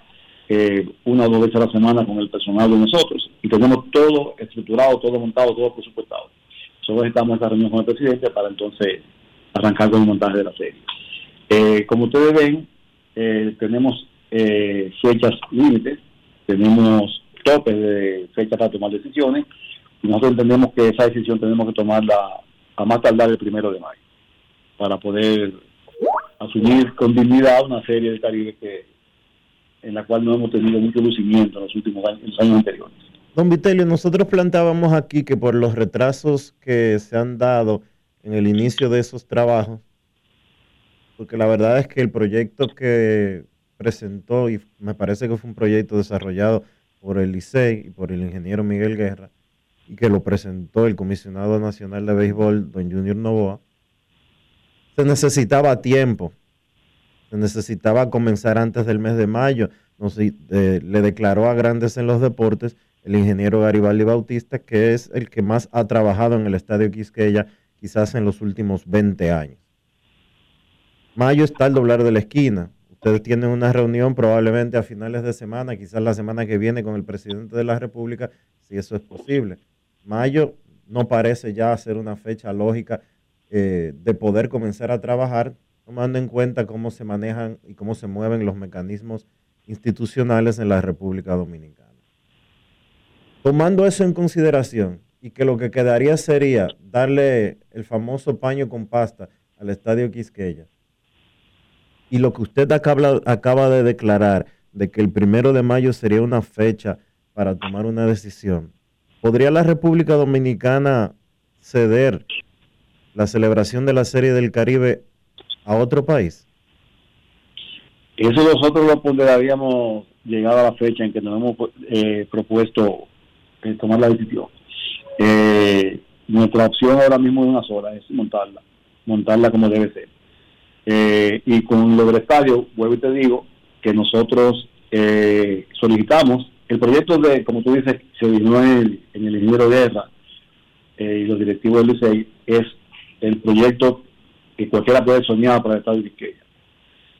eh, una o dos veces a la semana con el personal de nosotros y tenemos todo estructurado, todo montado, todo presupuestado. Solo estamos en esta reunión con el presidente para entonces arrancar con el montaje de la serie. Eh, como ustedes ven, eh, tenemos eh, fechas límites, tenemos topes de fecha para tomar decisiones y nosotros entendemos que esa decisión tenemos que tomarla a más tardar el primero de mayo para poder asumir con dignidad una serie de Caribe que en la cual no hemos tenido mucho lucimiento en los últimos años, años anteriores. Don Vitelio, nosotros planteábamos aquí que por los retrasos que se han dado en el inicio de esos trabajos, porque la verdad es que el proyecto que presentó, y me parece que fue un proyecto desarrollado por el ICEI y por el ingeniero Miguel Guerra, y que lo presentó el comisionado nacional de béisbol, don Junior Novoa, se necesitaba tiempo, se necesitaba comenzar antes del mes de mayo. Sé, eh, le declaró a Grandes en los Deportes el ingeniero Garibaldi Bautista, que es el que más ha trabajado en el Estadio Quisqueya, quizás en los últimos 20 años. Mayo está al doblar de la esquina. Ustedes tienen una reunión probablemente a finales de semana, quizás la semana que viene con el presidente de la República, si eso es posible. Mayo no parece ya ser una fecha lógica eh, de poder comenzar a trabajar, tomando en cuenta cómo se manejan y cómo se mueven los mecanismos institucionales en la República Dominicana. Tomando eso en consideración y que lo que quedaría sería darle el famoso paño con pasta al Estadio Quisqueya y lo que usted acaba, de declarar de que el primero de mayo sería una fecha para tomar una decisión, ¿podría la República Dominicana ceder la celebración de la Serie del Caribe a otro país? Eso nosotros lo ponderaríamos llegada la fecha en que nos hemos eh, propuesto eh, tomar la decisión. Eh, nuestra opción ahora mismo es una sola, es montarla, montarla como debe ser. Eh, y con lo del estadio, vuelvo y te digo que nosotros eh, solicitamos el proyecto de, como tú dices, se originó en el, en el ingeniero Guerra eh, y los directivos del Licey, es el proyecto que cualquiera puede soñar para el estadio Quisqueya.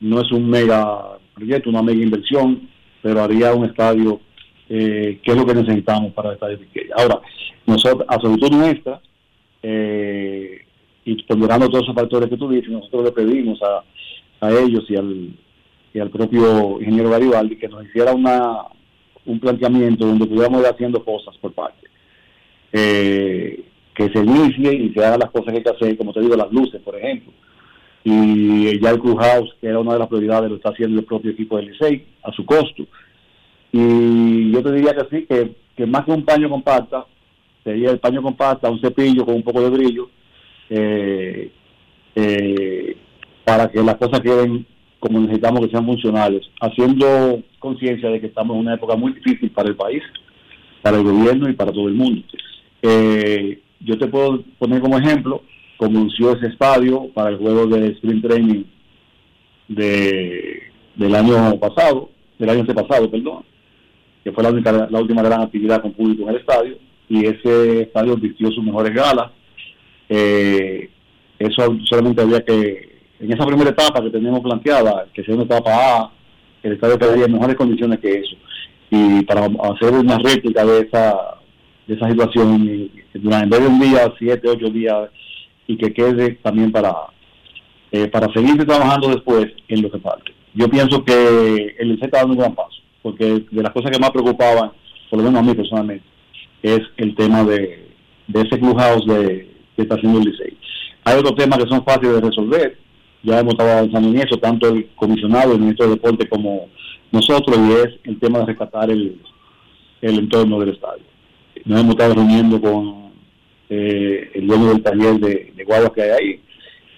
No es un mega proyecto, una mega inversión, pero haría un estadio eh, que es lo que necesitamos para el estadio Quisqueya. Ahora, nosotros, a solicitud nuestra, eh, y ponderando todos esos factores que tú dices, nosotros le pedimos a, a ellos y al, y al propio ingeniero Garibaldi que nos hiciera una, un planteamiento donde pudiéramos ir haciendo cosas por parte. Eh, que se inicie y se hagan las cosas que hay que hacer, como te digo, las luces, por ejemplo. Y ya el Clubhouse, que era una de las prioridades, lo está haciendo el propio equipo del Licey a su costo. Y yo te diría que sí, que, que más que un paño compacta, sería el paño compacta, un cepillo con un poco de brillo, eh, eh, para que las cosas queden como necesitamos que sean funcionales, haciendo conciencia de que estamos en una época muy difícil para el país, para el gobierno y para todo el mundo. Eh, yo te puedo poner como ejemplo, comenzó ese estadio para el juego de sprint training de, del año pasado, del año antepasado, perdón, que fue la, única, la última gran actividad con público en el estadio, y ese estadio vistió sus mejores galas. Eh, eso solamente había que, en esa primera etapa que teníamos planteada, que sea una etapa A, el estadio quedaría en mejores condiciones que eso. Y para hacer una réplica de esa de esa situación, en vez un día, siete, ocho días, y que quede también para, eh, para seguir trabajando después en lo que falta. Yo pienso que el Licey está dando un gran paso, porque de las cosas que más preocupaban, por lo menos a mí personalmente, es el tema de, de ese clubhouse de, está haciendo el Licey. Hay otros temas que son fáciles de resolver, ya hemos estado avanzando en eso, tanto el comisionado, el ministro de Deporte como nosotros, y es el tema de rescatar el, el entorno del estadio. Nos hemos estado reuniendo con eh, el dueño del taller de, de que hay ahí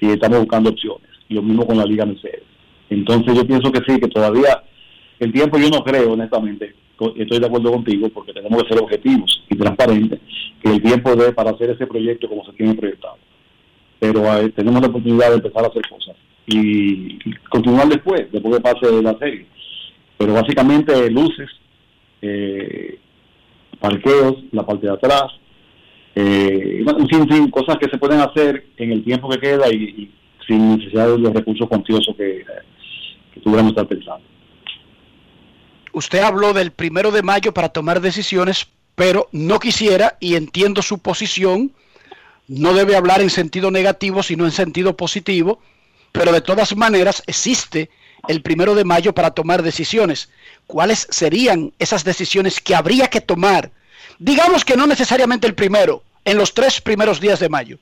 y estamos buscando opciones. Y lo mismo con la Liga Mercedes. Entonces yo pienso que sí, que todavía el tiempo yo no creo, honestamente, estoy de acuerdo contigo, porque tenemos que ser objetivos y transparentes, que el tiempo dé para hacer ese proyecto como se tiene proyectado. Pero eh, tenemos la oportunidad de empezar a hacer cosas y, continuar después, después que pase la serie. Pero básicamente luces, eh, parqueos, la parte de atrás, eh, un cosas que se pueden hacer en el tiempo que queda y, sin necesidad de los recursos cuantiosos que, que tuviéramos estar pensando. Usted habló del primero de mayo para tomar decisiones, pero no quisiera, y entiendo su posición, no debe hablar en sentido negativo, sino en sentido positivo, pero de todas maneras existe el primero de mayo para tomar decisiones. ¿Cuáles serían esas decisiones que habría que tomar? Digamos que no necesariamente el primero, en los tres primeros días de mayo.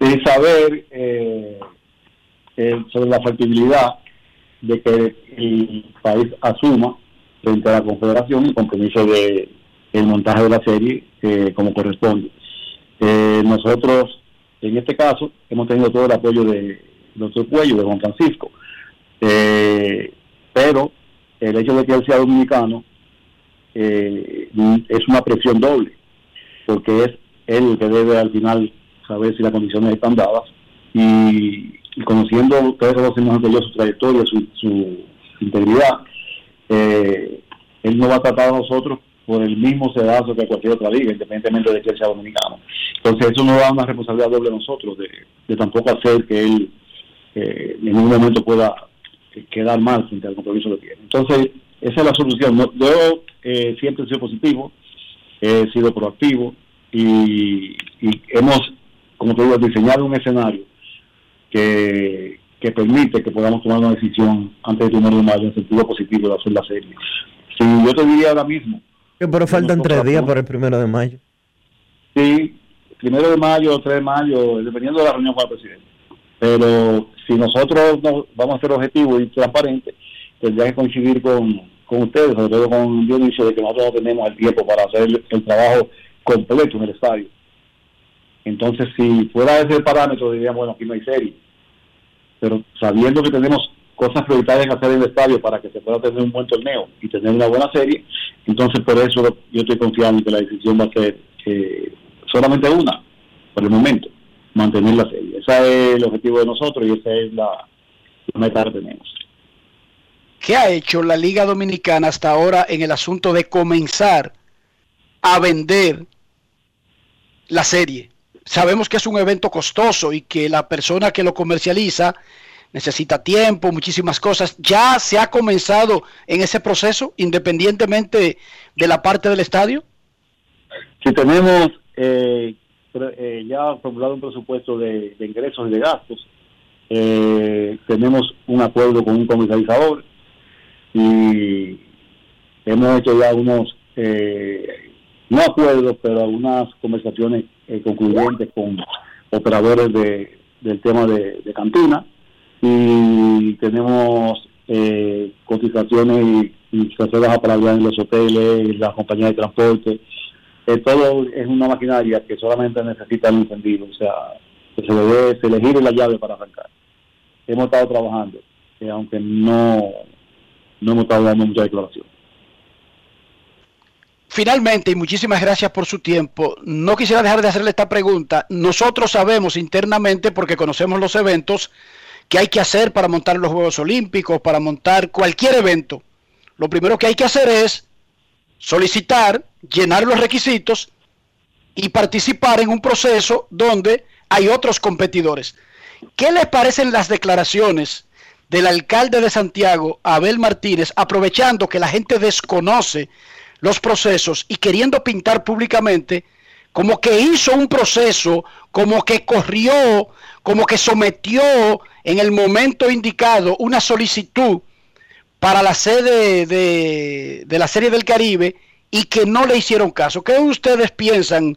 y saber eh, eh, sobre la factibilidad de que el país asuma frente a la Confederación el compromiso de el montaje de la serie eh, como corresponde. Eh, nosotros, en este caso, hemos tenido todo el apoyo de doctor Cuello, de Juan Francisco, Eh, pero el hecho de que él sea dominicano eh, es una presión doble, porque es él el que debe al final saber si las condiciones están dadas y, y conociendo, ustedes conocen mejor que yo su trayectoria, su, su integridad, eh, él no va a tratar a nosotros por el mismo sedazo que cualquier otra liga, independientemente de que él sea dominicano. Entonces eso nos da una responsabilidad doble a nosotros, de, de tampoco hacer que él eh, en ningún momento pueda quedar mal frente al compromiso que tiene. Entonces, esa es la solución. Yo eh, siempre he sido positivo, he sido proactivo y hemos, como te digo, diseñado un escenario que, que permite que podamos tomar una decisión antes del primero de mayo en sentido positivo de hacer la serie. Si yo te diría ahora mismo, pero faltan tres días para el primero de mayo. sí, primero de mayo o 3 de mayo, dependiendo de la reunión con el presidente. Pero si nosotros no- vamos a ser objetivos y transparentes, tendría que coincidir con, con ustedes, sobre todo con Dionisio, de que nosotros no tenemos el tiempo para hacer el, el trabajo completo en el estadio. Entonces, si fuera ese parámetro, diríamos, bueno, aquí no hay serie. Pero sabiendo que tenemos cosas prioritarias que hacer en el estadio para que se pueda tener un buen torneo y tener una buena serie, entonces por eso yo estoy confiando en que la decisión va a ser eh, solamente una, por el momento, mantener la serie. Ese es el objetivo de nosotros y esa es la, la meta que tenemos. ¿Qué ha hecho la Liga Dominicana hasta ahora en el asunto de comenzar a vender la serie? Sabemos que es un evento costoso y que la persona que lo comercializa necesita tiempo, muchísimas cosas. ¿Ya se ha comenzado en ese proceso, independientemente de la parte del estadio? Si tenemos eh, eh, ya formulado un presupuesto de, de ingresos y de gastos, eh, tenemos un acuerdo con un comercializador y hemos hecho ya unos, eh, no acuerdos, pero algunas conversaciones eh, concluyentes con operadores de, del tema de, cantina y tenemos eh, cotizaciones y, y carteras para hablar en los hoteles, las compañías de transporte. Eh, todo es una maquinaria que solamente necesita el encendido, o sea, que se le, dé- se le gire la llave para arrancar. Hemos estado trabajando, eh, aunque no, no hemos estado dando mucha declaración. Finalmente, y muchísimas gracias por su tiempo, no quisiera dejar de hacerle esta pregunta. Nosotros sabemos internamente, porque conocemos los eventos, que hay que hacer para montar los Juegos Olímpicos, para montar cualquier evento. Lo primero que hay que hacer es solicitar, llenar los requisitos y participar en un proceso donde hay otros competidores. ¿Qué les parecen las declaraciones del alcalde de Santiago, Abel Martínez, aprovechando que la gente desconoce los procesos y queriendo pintar públicamente como que hizo un proceso, como que corrió, como que sometió en el momento indicado una solicitud para la sede de, la Serie del Caribe y que no le hicieron caso. ¿Qué ustedes piensan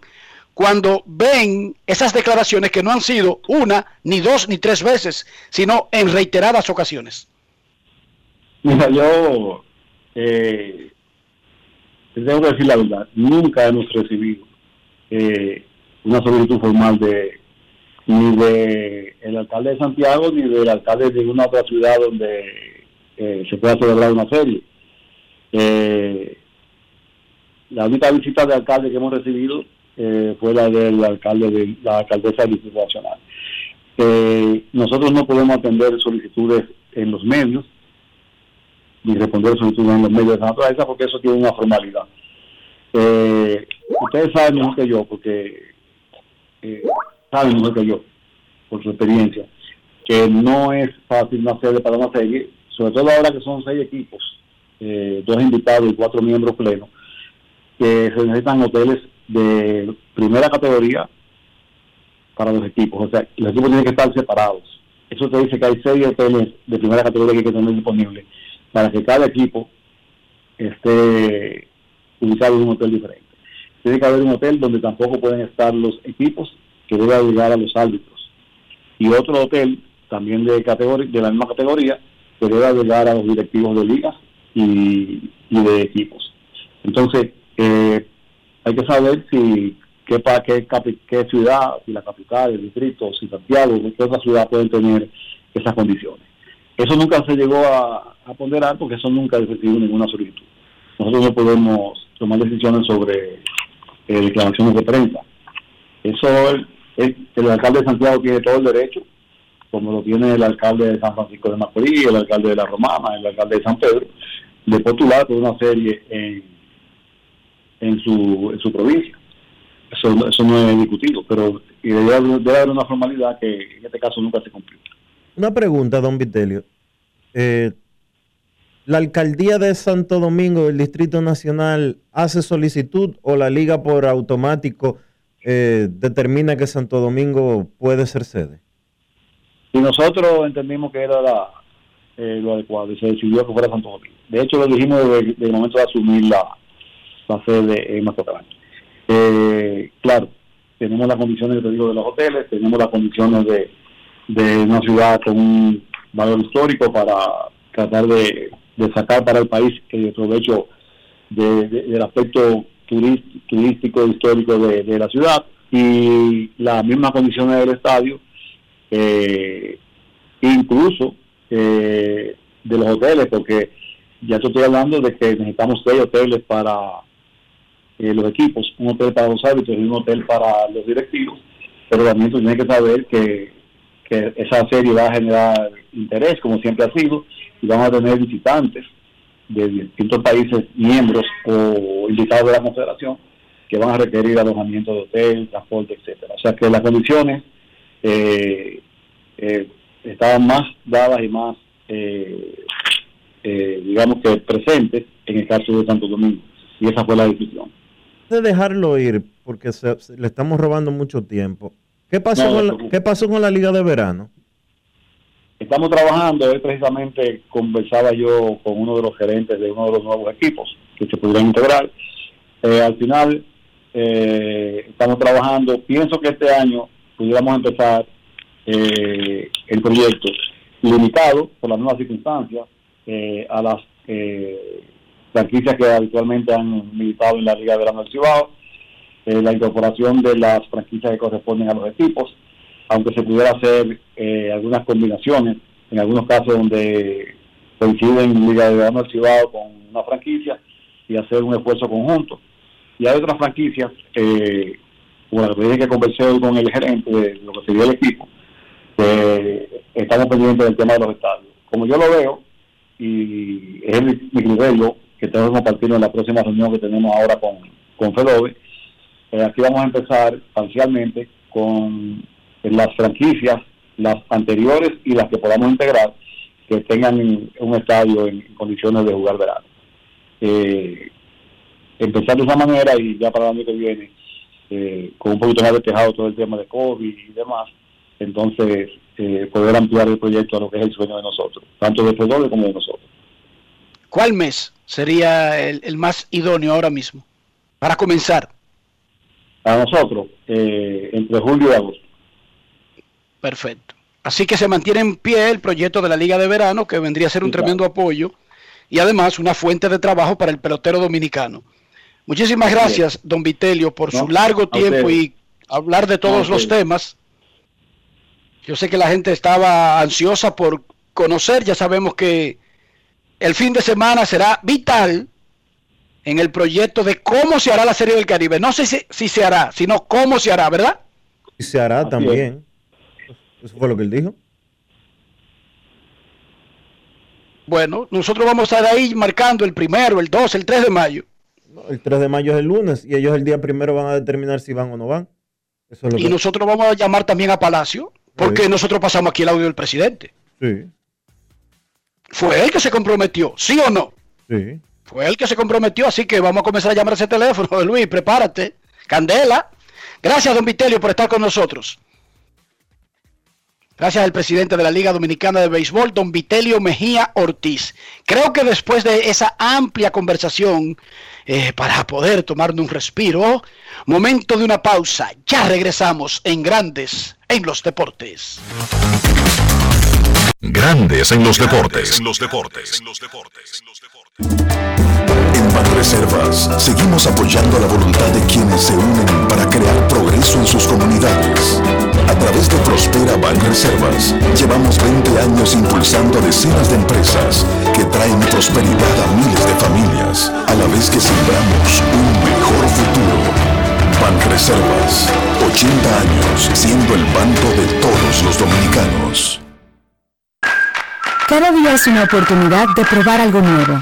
cuando ven esas declaraciones que no han sido una, ni dos, ni tres veces, sino en reiteradas ocasiones? Mira, yo eh, tengo que decir la verdad, nunca hemos recibido eh, una solicitud formal de ni de el alcalde de Santiago ni del alcalde de ninguna otra ciudad donde eh, se pueda celebrar una serie. Eh, la única visita de alcalde que hemos recibido fue la del alcalde de la alcaldesa del Distrito Nacional. Nosotros no podemos atender solicitudes en los medios ni responder solicitudes en los medios de la naturaleza porque eso tiene una formalidad. Eh, ustedes saben mejor que yo porque eh, saben mejor que yo por su experiencia que no es fácil una sede para una serie, sobre todo ahora que son seis equipos, eh, dos invitados y cuatro miembros plenos, que se necesitan hoteles de primera categoría para los equipos. O sea, los equipos tienen que estar separados. Eso te dice que hay seis hoteles de primera categoría que hay que tener disponibles para que cada equipo esté ubicado en un hotel diferente. Tiene que haber un hotel donde tampoco pueden estar los equipos que debe llegar a los árbitros. Y otro hotel también de categoría, de la misma categoría que debe llegar a los directivos de ligas y, de equipos. Entonces, eh, hay que saber si qué, pa- qué, qué ciudad, si la capital, el distrito, si Santiago, qué otra ciudad pueden tener esas condiciones. Eso nunca se llegó a, ponderar porque eso nunca ha recibido ninguna solicitud. Nosotros no podemos tomar decisiones sobre eh, declaraciones de prensa. Eso el, el- alcalde de Santiago tiene todo el derecho, como lo tiene el alcalde de San Francisco de Macorís, el alcalde de La Romana, el alcalde de San Pedro, de postular por una serie en, en su, en su provincia. Eso, eso no es discutido, pero debe, haber- debe haber una formalidad que en este caso nunca se cumplió. Una pregunta, don Vitelio. Eh, ¿La alcaldía de Santo Domingo del Distrito Nacional hace solicitud o la liga por automático eh, determina que Santo Domingo puede ser sede? Y nosotros entendimos que era la, eh, lo adecuado y se decidió que fuera Santo Domingo. De hecho, lo dijimos desde, el momento de asumir la, sede en Mazatlán. Eh, claro, tenemos las condiciones te digo de los hoteles, tenemos las condiciones de, de una ciudad con un valor histórico para tratar de, sacar para el país el provecho de- de- del aspecto turístico histórico de, la ciudad. Y las mismas condiciones del estadio eh, incluso eh, de los hoteles, porque ya estoy hablando de que necesitamos seis hoteles para eh, los equipos, un hotel para los árbitros y un hotel para los directivos, pero también tú tienes que saber que, que esa serie va a generar interés, como siempre ha sido, y vamos a tener visitantes de distintos países miembros o invitados de la confederación que van a requerir alojamiento de hotel, transporte, etcétera. O sea que las condiciones eh, eh, estaban más dadas y más, eh, eh, digamos que presentes en el caso de Santo Domingo. Y esa fue la decisión. De dejarlo ir, porque le estamos robando mucho tiempo. ¿Qué pasó, No, con la. ¿Qué pasó con la liga de verano? Estamos trabajando, hoy precisamente conversaba yo con uno de los gerentes de uno de los nuevos equipos que se pudieran integrar. Eh, al final eh, estamos trabajando, pienso que este año pudiéramos empezar eh, el proyecto limitado por las nuevas circunstancias eh, a las eh, franquicias que habitualmente han militado en la Liga de Verano del Cibao, eh, la incorporación de las franquicias que corresponden a los equipos, aunque se pudiera hacer eh, algunas combinaciones, en algunos casos donde coinciden Liga de Verano del con una franquicia y hacer un esfuerzo conjunto. Y hay otras franquicias, eh, como la que conversé con el gerente de lo que sería el equipo, que estamos pendientes del tema de los estadios. Como yo lo veo, y es mi, criterio que tengo que en la próxima reunión que tenemos ahora con, con FEDOVE, eh, aquí vamos a empezar parcialmente con las franquicias, las anteriores y las que podamos integrar, que tengan un estadio en, condiciones de jugar verano. Eh, empezar de esa manera y ya para el año que viene eh, con un poquito más despejado todo el tema de COVID y demás, entonces eh, poder ampliar el proyecto a lo que es el sueño de nosotros, tanto de Fedore como de nosotros. ¿Cuál mes sería el más idóneo ahora mismo para comenzar? A nosotros, eh, entre julio y agosto. Perfecto. Así que se mantiene en pie el proyecto de la Liga de Verano, que vendría a ser un tremendo apoyo y además una fuente de trabajo para el pelotero dominicano. Muchísimas gracias, don Vitelio, por No, su largo tiempo y hablar de todos los temas. Yo sé que la gente estaba ansiosa por conocer, ya sabemos que el fin de semana será vital en el proyecto de cómo se hará la Serie del Caribe. No sé si, si se hará, sino cómo se hará, ¿verdad? Y se hará Así también. Eso fue lo que él dijo. Bueno, nosotros vamos a estar ahí marcando el primero, el 2, el 3 de mayo. No, El 3 de mayo es el lunes y ellos el día primero van a determinar si van o no van. Eso es lo Y que... nosotros vamos a llamar también a Palacio, porque Sí. nosotros pasamos aquí el audio del presidente. Sí, Fue él que se comprometió, ¿sí o no? sí. Fue él que se comprometió, así que vamos a comenzar a llamar a ese teléfono. Luis, prepárate. Candela. Gracias, don Vitelio, por estar con nosotros. Gracias al presidente de la Liga Dominicana de Béisbol, don Vitelio Mejía Ortiz. Creo que después de esa amplia conversación, eh, para poder tomarnos un respiro, momento de una pausa. Ya regresamos en Grandes en los Deportes. Grandes en los deportes. En los deportes. En Banreservas seguimos apoyando la voluntad de quienes se unen para crear progreso en sus comunidades. A través de Prospera Banreservas llevamos 20 años impulsando decenas de empresas que traen prosperidad a miles de familias, a la vez que sembramos un mejor futuro. Banreservas, 80 años siendo el banco de todos los dominicanos. Cada día es una oportunidad de probar algo nuevo.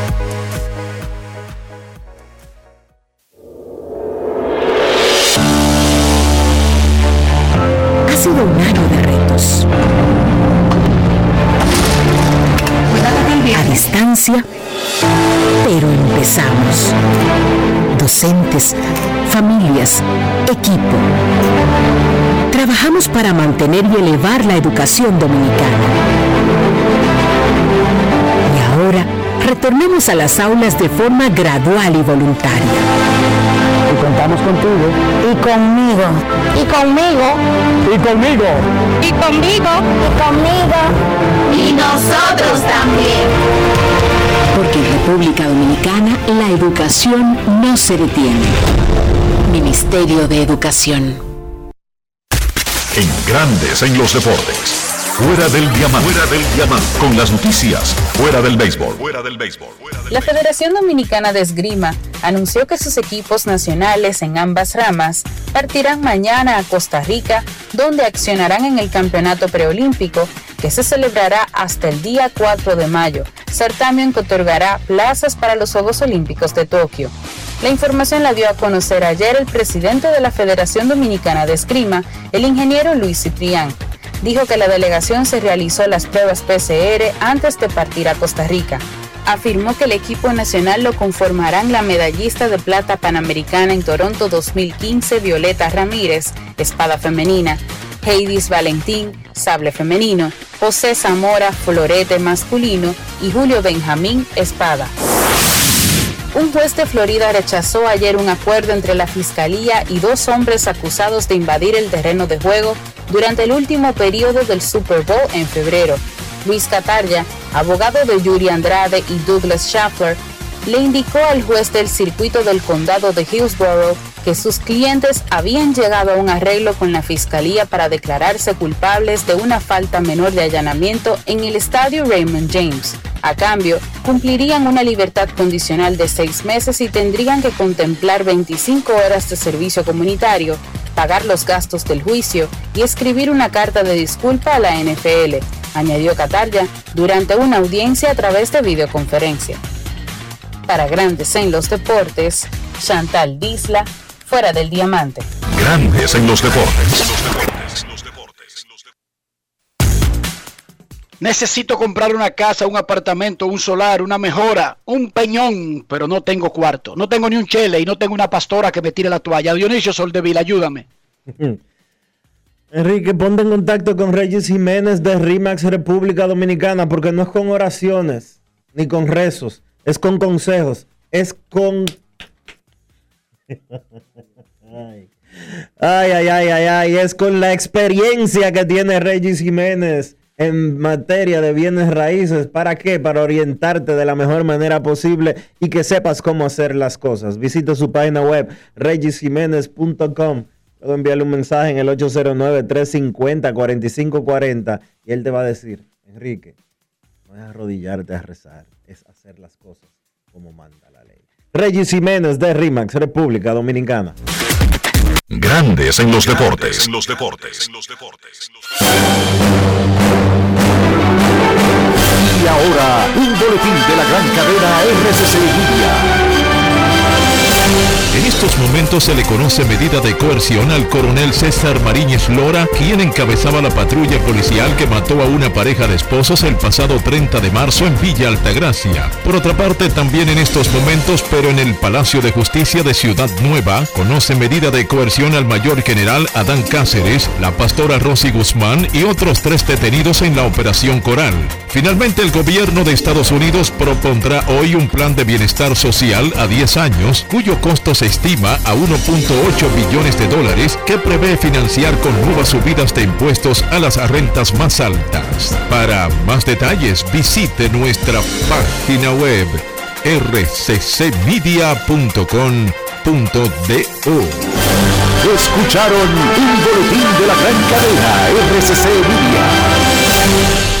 Sido un año de retos. A distancia, pero empezamos. Docentes, familias, equipo. Trabajamos para mantener y elevar la educación dominicana. Y ahora, retornemos a las aulas de forma gradual y voluntaria. Y contamos contigo. Y conmigo. Y conmigo. Y conmigo. Y conmigo. Y conmigo. Y nosotros también. Porque en República Dominicana la educación no se detiene. Ministerio de Educación. En Grandes en los deportes. Fuera del diamante. Fuera del diamante. Con las noticias. Fuera del béisbol. Fuera del béisbol. La Federación Dominicana de Esgrima anunció que sus equipos nacionales en ambas ramas partirán mañana a Costa Rica, donde accionarán en el Campeonato Preolímpico, que se celebrará hasta el día 4 de mayo, certamen que otorgará plazas para los Juegos Olímpicos de Tokio. La información la dio a conocer ayer el presidente de la Federación Dominicana de Esgrima, el ingeniero Luis Ciprián. Dijo que la delegación se realizó las pruebas PCR antes de partir a Costa Rica. Afirmó que el equipo nacional lo conformarán la medallista de plata panamericana en Toronto 2015 Violeta Ramírez, espada femenina, Heidis Valentín, sable femenino, José Zamora, florete masculino y Julio Benjamín, espada. Un juez de Florida rechazó ayer un acuerdo entre la fiscalía y dos hombres acusados de invadir el terreno de juego durante el último periodo del Super Bowl en febrero. Luis Catarya, abogado de Yuri Andrade y Douglas Schaffler, le indicó al juez del circuito del condado de Hillsborough que sus clientes habían llegado a un arreglo con la fiscalía para declararse culpables de una falta menor de allanamiento en el estadio Raymond James. A cambio, cumplirían una libertad condicional de seis meses y tendrían que contemplar 25 horas de servicio comunitario, pagar los gastos del juicio y escribir una carta de disculpa a la NFL, añadió Catarja durante una audiencia a través de videoconferencia. Para Grandes en los Deportes, Chantal Disla, fuera del diamante. Grandes en los deportes. Necesito comprar una casa, un apartamento, un solar, una mejora, un peñón, pero no tengo cuarto. No tengo ni un chele y no tengo una pastora que me tire la toalla. Dionisio Soldevil, ayúdame. Enrique, ponte en contacto con Reyes Jiménez de RIMAX República Dominicana, porque no es con oraciones ni con rezos, es con consejos, es con Ay. ay, ay, ay, ay, es con la experiencia que tiene Regis Jiménez en materia de bienes raíces. ¿Para qué? Para orientarte de la mejor manera posible y que sepas cómo hacer las cosas. Visita su página web, regisjiménez.com. Luego envíale un mensaje en el 809-350-4540 y él te va a decir, Enrique, no es arrodillarte a rezar, es hacer las cosas como manda la ley. Regis Jiménez de RIMAX, República Dominicana. Grandes en los deportes. En los deportes. Y ahora, un boletín de la gran cadena RCC Media. En estos momentos se le conoce medida de coerción al coronel César Mariñez Lora, quien encabezaba la patrulla policial que mató a una pareja de esposos el pasado 30 de marzo en Villa Altagracia. Por otra parte, también en estos momentos, pero en el Palacio de Justicia de Ciudad Nueva, conoce medida de coerción al mayor general Adán Cáceres, la pastora Rosy Guzmán y otros tres detenidos en la Operación Coral. Finalmente, el gobierno de Estados Unidos propondrá hoy un plan de bienestar social a 10 años, cuyo costo se estima a 1.8 billones de dólares que prevé financiar con nuevas subidas de impuestos a las rentas más altas. Para más detalles visite nuestra página web rccmedia.com.do. Escucharon un boletín de la gran cadena RCC Media.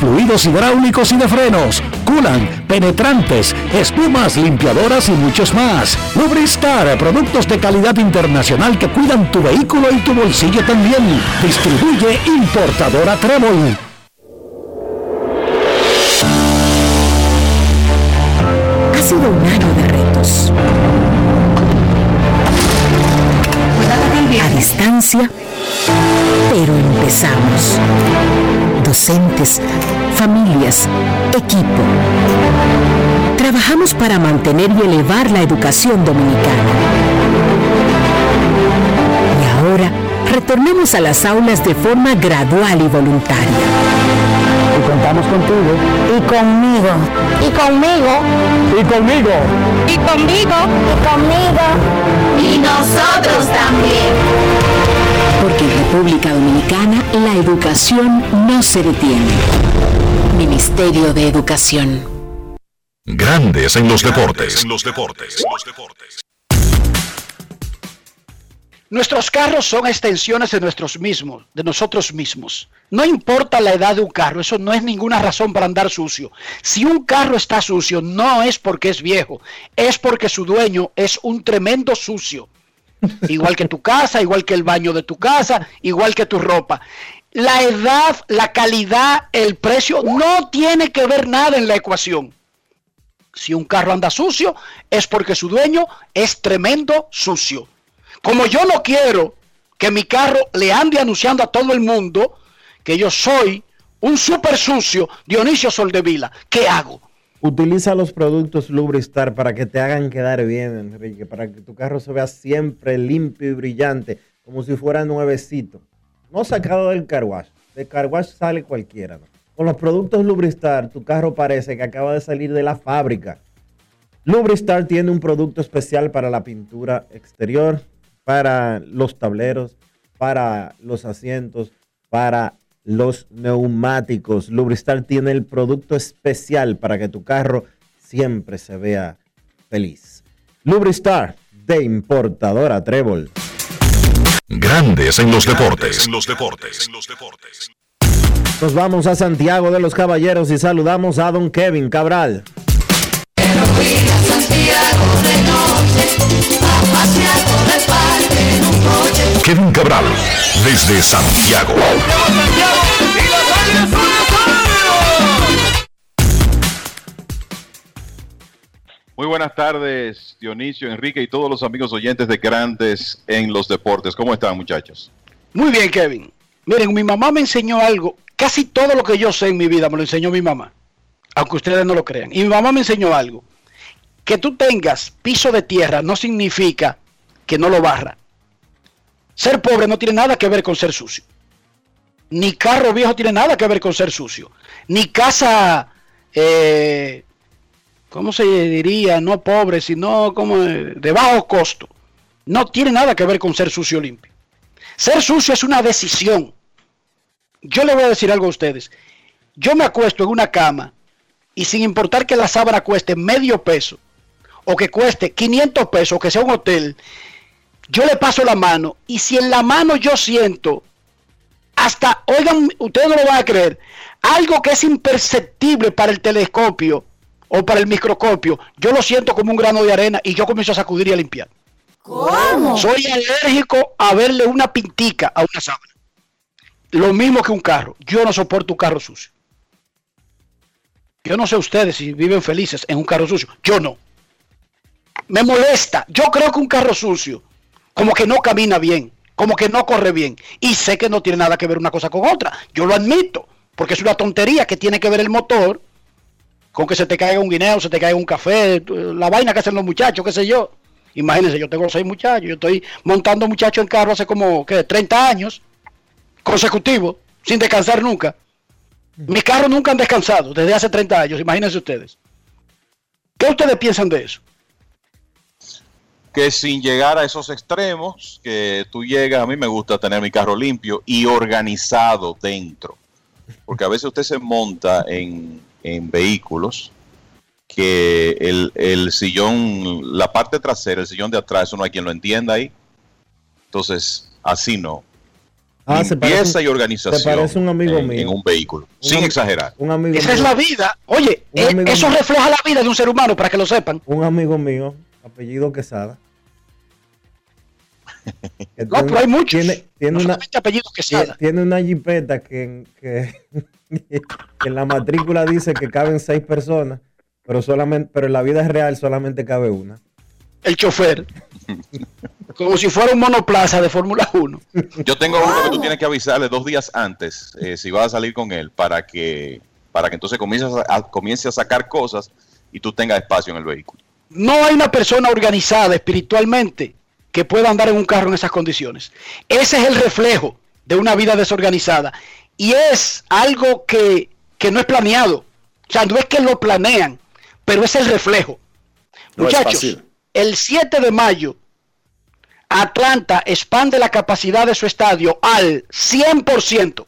fluidos hidráulicos y de frenos, culan, penetrantes, espumas, limpiadoras y muchos más. Lubristar, productos de calidad internacional que cuidan tu vehículo y tu bolsillo también. Distribuye importadora Trébol. Ha sido un año de retos. A distancia, pero empezamos. Docentes, familias, equipo. Trabajamos para mantener y elevar la educación dominicana. Y ahora retornemos a las aulas de forma gradual y voluntaria Y contamos contigo. Y conmigo. Y conmigo. Y conmigo. Y conmigo. Y conmigo. Y nosotros también. Porque en República Dominicana la educación no se detiene. Ministerio de Educación. Grandes en los deportes. En los deportes. Nuestros carros son extensiones de nuestros mismos, de nosotros mismos. No importa la edad de un carro, eso no es ninguna razón para andar sucio. Si un carro está sucio, no es porque es viejo, es porque su dueño es un tremendo sucio. Igual que tu casa, igual que el baño de tu casa, igual que tu ropa. La edad, la calidad, el precio no tiene que ver nada en la ecuación. Si un carro anda sucio, es porque su dueño es tremendo sucio. Como yo no quiero que mi carro le ande anunciando a todo el mundo que yo soy un super sucio Dionisio Soldevila, ¿qué hago? Utiliza los productos Lubristar para que te hagan quedar bien, Enrique, para que tu carro se vea siempre limpio y brillante, como si fuera nuevecito. No sacado del carwash. De carwash sale cualquiera. Con los productos Lubristar, tu carro parece que acaba de salir de la fábrica. Lubristar tiene un producto especial para la pintura exterior, para los tableros, para los asientos, para los neumáticos. Lubristar tiene el producto especial para que tu carro siempre se vea feliz. Lubristar de importadora Trébol. Grandes en los deportes. los deportes. los deportes. Nos vamos a Santiago de los Caballeros y saludamos a don Kevin Cabral. Kevin Cabral, desde Santiago. Muy buenas tardes, Dionisio, Enrique y todos los amigos oyentes de Grandes en los Deportes. ¿Cómo están, muchachos? Muy bien, Kevin. Miren, mi mamá me enseñó algo. Casi todo lo que yo sé en mi vida me lo enseñó mi mamá. Aunque ustedes no lo crean. Y mi mamá me enseñó algo. Que tú tengas piso de tierra no significa que no lo barra. Ser pobre no tiene nada que ver con ser sucio. Ni carro viejo tiene nada que ver con ser sucio. Ni casa, eh, ¿cómo se diría? No pobre, sino como de, bajo costo. No tiene nada que ver con ser sucio limpio. Ser sucio es una decisión. Yo le voy a decir algo a ustedes. Yo me acuesto en una cama y sin importar que la sábana cueste medio peso o que cueste 500 pesos que sea un hotel, yo le paso la mano y si en la mano yo siento hasta, oigan, ustedes no lo van a creer, algo que es imperceptible para el telescopio o para el microscopio, yo lo siento como un grano de arena y yo comienzo a sacudir y a limpiar. ¿Cómo? Soy alérgico a verle una pintica a una sábana. Lo mismo que un carro. Yo no soporto un carro sucio. Yo no sé ustedes si viven felices en un carro sucio. Yo no. Me molesta. Yo creo que un carro sucio, como que no camina bien, como que no corre bien. Y sé que no tiene nada que ver una cosa con otra. Yo lo admito. Porque es una tontería que tiene que ver el motor con que se te caiga un guineo, se te caiga un café, la vaina que hacen los muchachos, qué sé yo. Imagínense, yo tengo seis muchachos, yo estoy montando muchachos en carro hace como, ¿qué? 30 años consecutivos, sin descansar nunca. Mis carros nunca han descansado desde hace 30 años, imagínense ustedes. ¿Qué ustedes piensan de eso? Que sin llegar a esos extremos, que tú llegas, a mí me gusta tener mi carro limpio y organizado dentro. Porque a veces usted se monta en, en vehículos que el, el sillón, la parte trasera, el sillón de atrás, eso no hay quien lo entienda ahí. Entonces, así no. Ah, se Limpieza parece- y organización se parece un amigo en, mío. en un vehículo, Un sin am- exagerar. Un amigo Esa es la vida. Oye, eh, eso mío. refleja la vida de un ser humano, para que lo sepan. Un amigo mío, apellido Quesada. que No, pero hay muchos. Tiene, tiene No una, apellidos tie- tiene una jipeta que, que, que en la matrícula dice que caben seis personas, pero solamente, pero en la vida real solamente cabe una. El chofer. Como si fuera un monoplaza de Fórmula 1. Yo tengo uno que tú tienes que avisarle dos días antes eh, si vas a salir con él para que para que entonces comiences a, a- comience a sacar cosas y tú tengas espacio en el vehículo. No hay una persona organizada espiritualmente que pueda andar en un carro en esas condiciones. Ese es el reflejo de una vida desorganizada. Y es algo que que no es planeado. O sea, no es que lo planean, pero es el reflejo. No Muchachos, el 7 de mayo, Atlanta expande la capacidad de su estadio al 100%.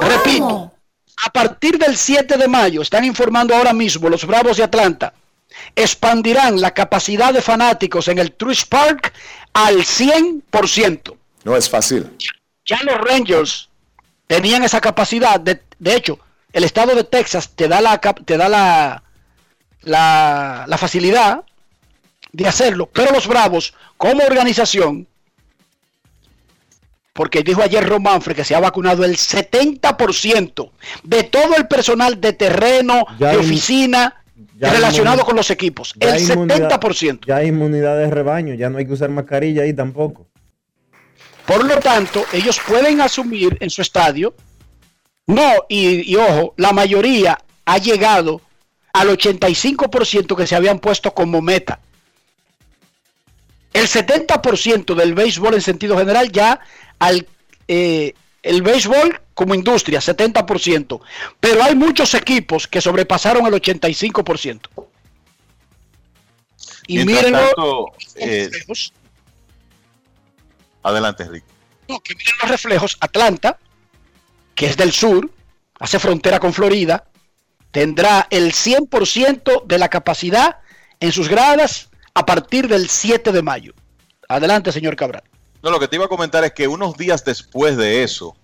Repito, a partir del 7 de mayo, están informando ahora mismo los Bravos de Atlanta, expandirán la capacidad de fanáticos en el Truist Park al 100%. No es fácil. Ya los Rangers tenían esa capacidad. De, de hecho, el estado de Texas te da la te da la, la, la facilidad de hacerlo. Pero los Bravos, como organización, porque dijo ayer Ron Manfred que se ha vacunado el 70% de todo el personal de terreno, Ya de hay- oficina, ya relacionado con los equipos. El hay inmunidad- 70%. Ya hay inmunidad de rebaño, ya no hay que usar mascarilla ahí tampoco. Por lo tanto, ellos pueden asumir en su estadio, no, y, y ojo, la mayoría ha llegado al 85% que se habían puesto como meta. El 70% del béisbol en sentido general ya al eh, el béisbol como industria, 70%. Pero hay muchos equipos que sobrepasaron el 85%. Y tanto, eh, adelante, Rick. No, que miren los reflejos, Atlanta, que es del sur, hace frontera con Florida, tendrá el 100% de la capacidad en sus gradas a partir del 7 de mayo. Adelante, señor Cabral. No, lo que te iba a comentar es que unos días después de eso,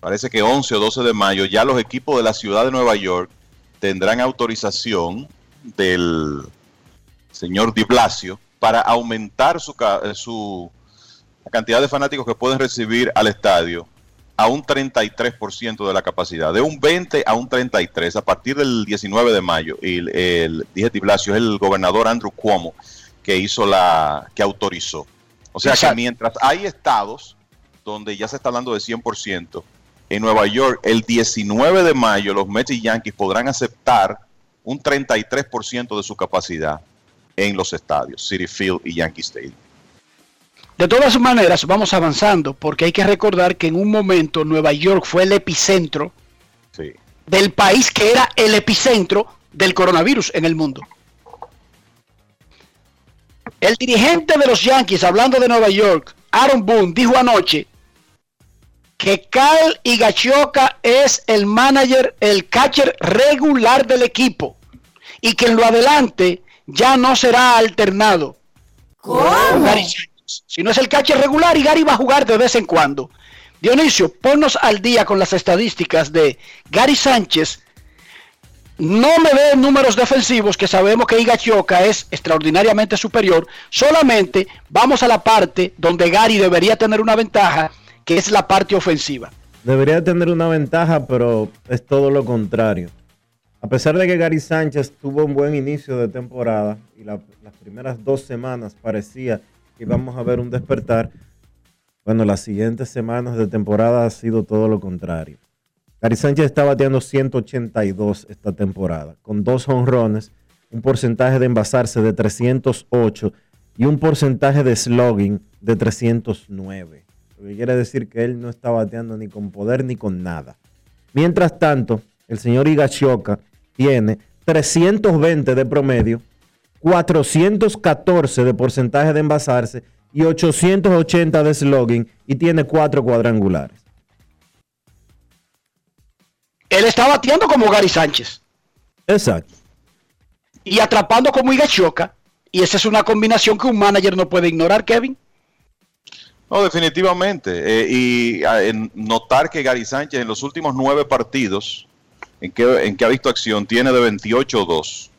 parece que 11 o 12 de mayo, ya los equipos de la ciudad de Nueva York tendrán autorización del señor Di Blasio para aumentar su, eh, su la cantidad de fanáticos que pueden recibir al estadio a un 33% de la capacidad, de un 20 a un 33 a partir del 19 de mayo. Y el, el- dije Di Blasio, es el gobernador Andrew Cuomo que hizo la, que autorizó. O sea que mientras hay estados donde ya se está hablando de 100%, en Nueva York el 19 de mayo los Mets y Yankees podrán aceptar un 33% de su capacidad en los estadios, City Field y Yankee Stadium. De todas maneras, vamos avanzando, porque hay que recordar que en un momento Nueva York fue el epicentro Sí. del país que era el epicentro del coronavirus en el mundo. El dirigente de los Yankees, hablando de Nueva York, Aaron Boone, dijo anoche que Kyle Higashioka es el manager, el catcher regular del equipo y que en lo adelante ya no será alternado. Sánchez. Si no es el catcher regular y Gary va a jugar de vez en cuando. Dionisio, ponnos al día con las estadísticas de Gary Sánchez. No me den números defensivos que sabemos que Higashioka es extraordinariamente superior. Solamente vamos a la parte donde Gary debería tener una ventaja, que es la parte ofensiva. Debería tener una ventaja, pero es todo lo contrario. A pesar de que Gary Sánchez tuvo un buen inicio de temporada y la- las primeras dos semanas parecía que íbamos a ver un despertar, bueno, las siguientes semanas de temporada ha sido todo lo contrario. Gary Sánchez está bateando 182 esta temporada, con dos honrones, un porcentaje de envasarse de 308 y un porcentaje de slugging de 309. Lo que quiere decir que él no está bateando ni con poder ni con nada. Mientras tanto, el señor Higashioka tiene 320 de promedio, 414 de porcentaje de envasarse y 880 de slugging y tiene cuatro cuadrangulares. Él está bateando como Gary Sánchez Exacto. y atrapando como Higashioka. Y esa es una combinación que un manager no puede ignorar, Kevin. No, definitivamente. Eh, y notar que Gary Sánchez en los últimos nueve partidos en que, ha visto acción tiene de 28-2.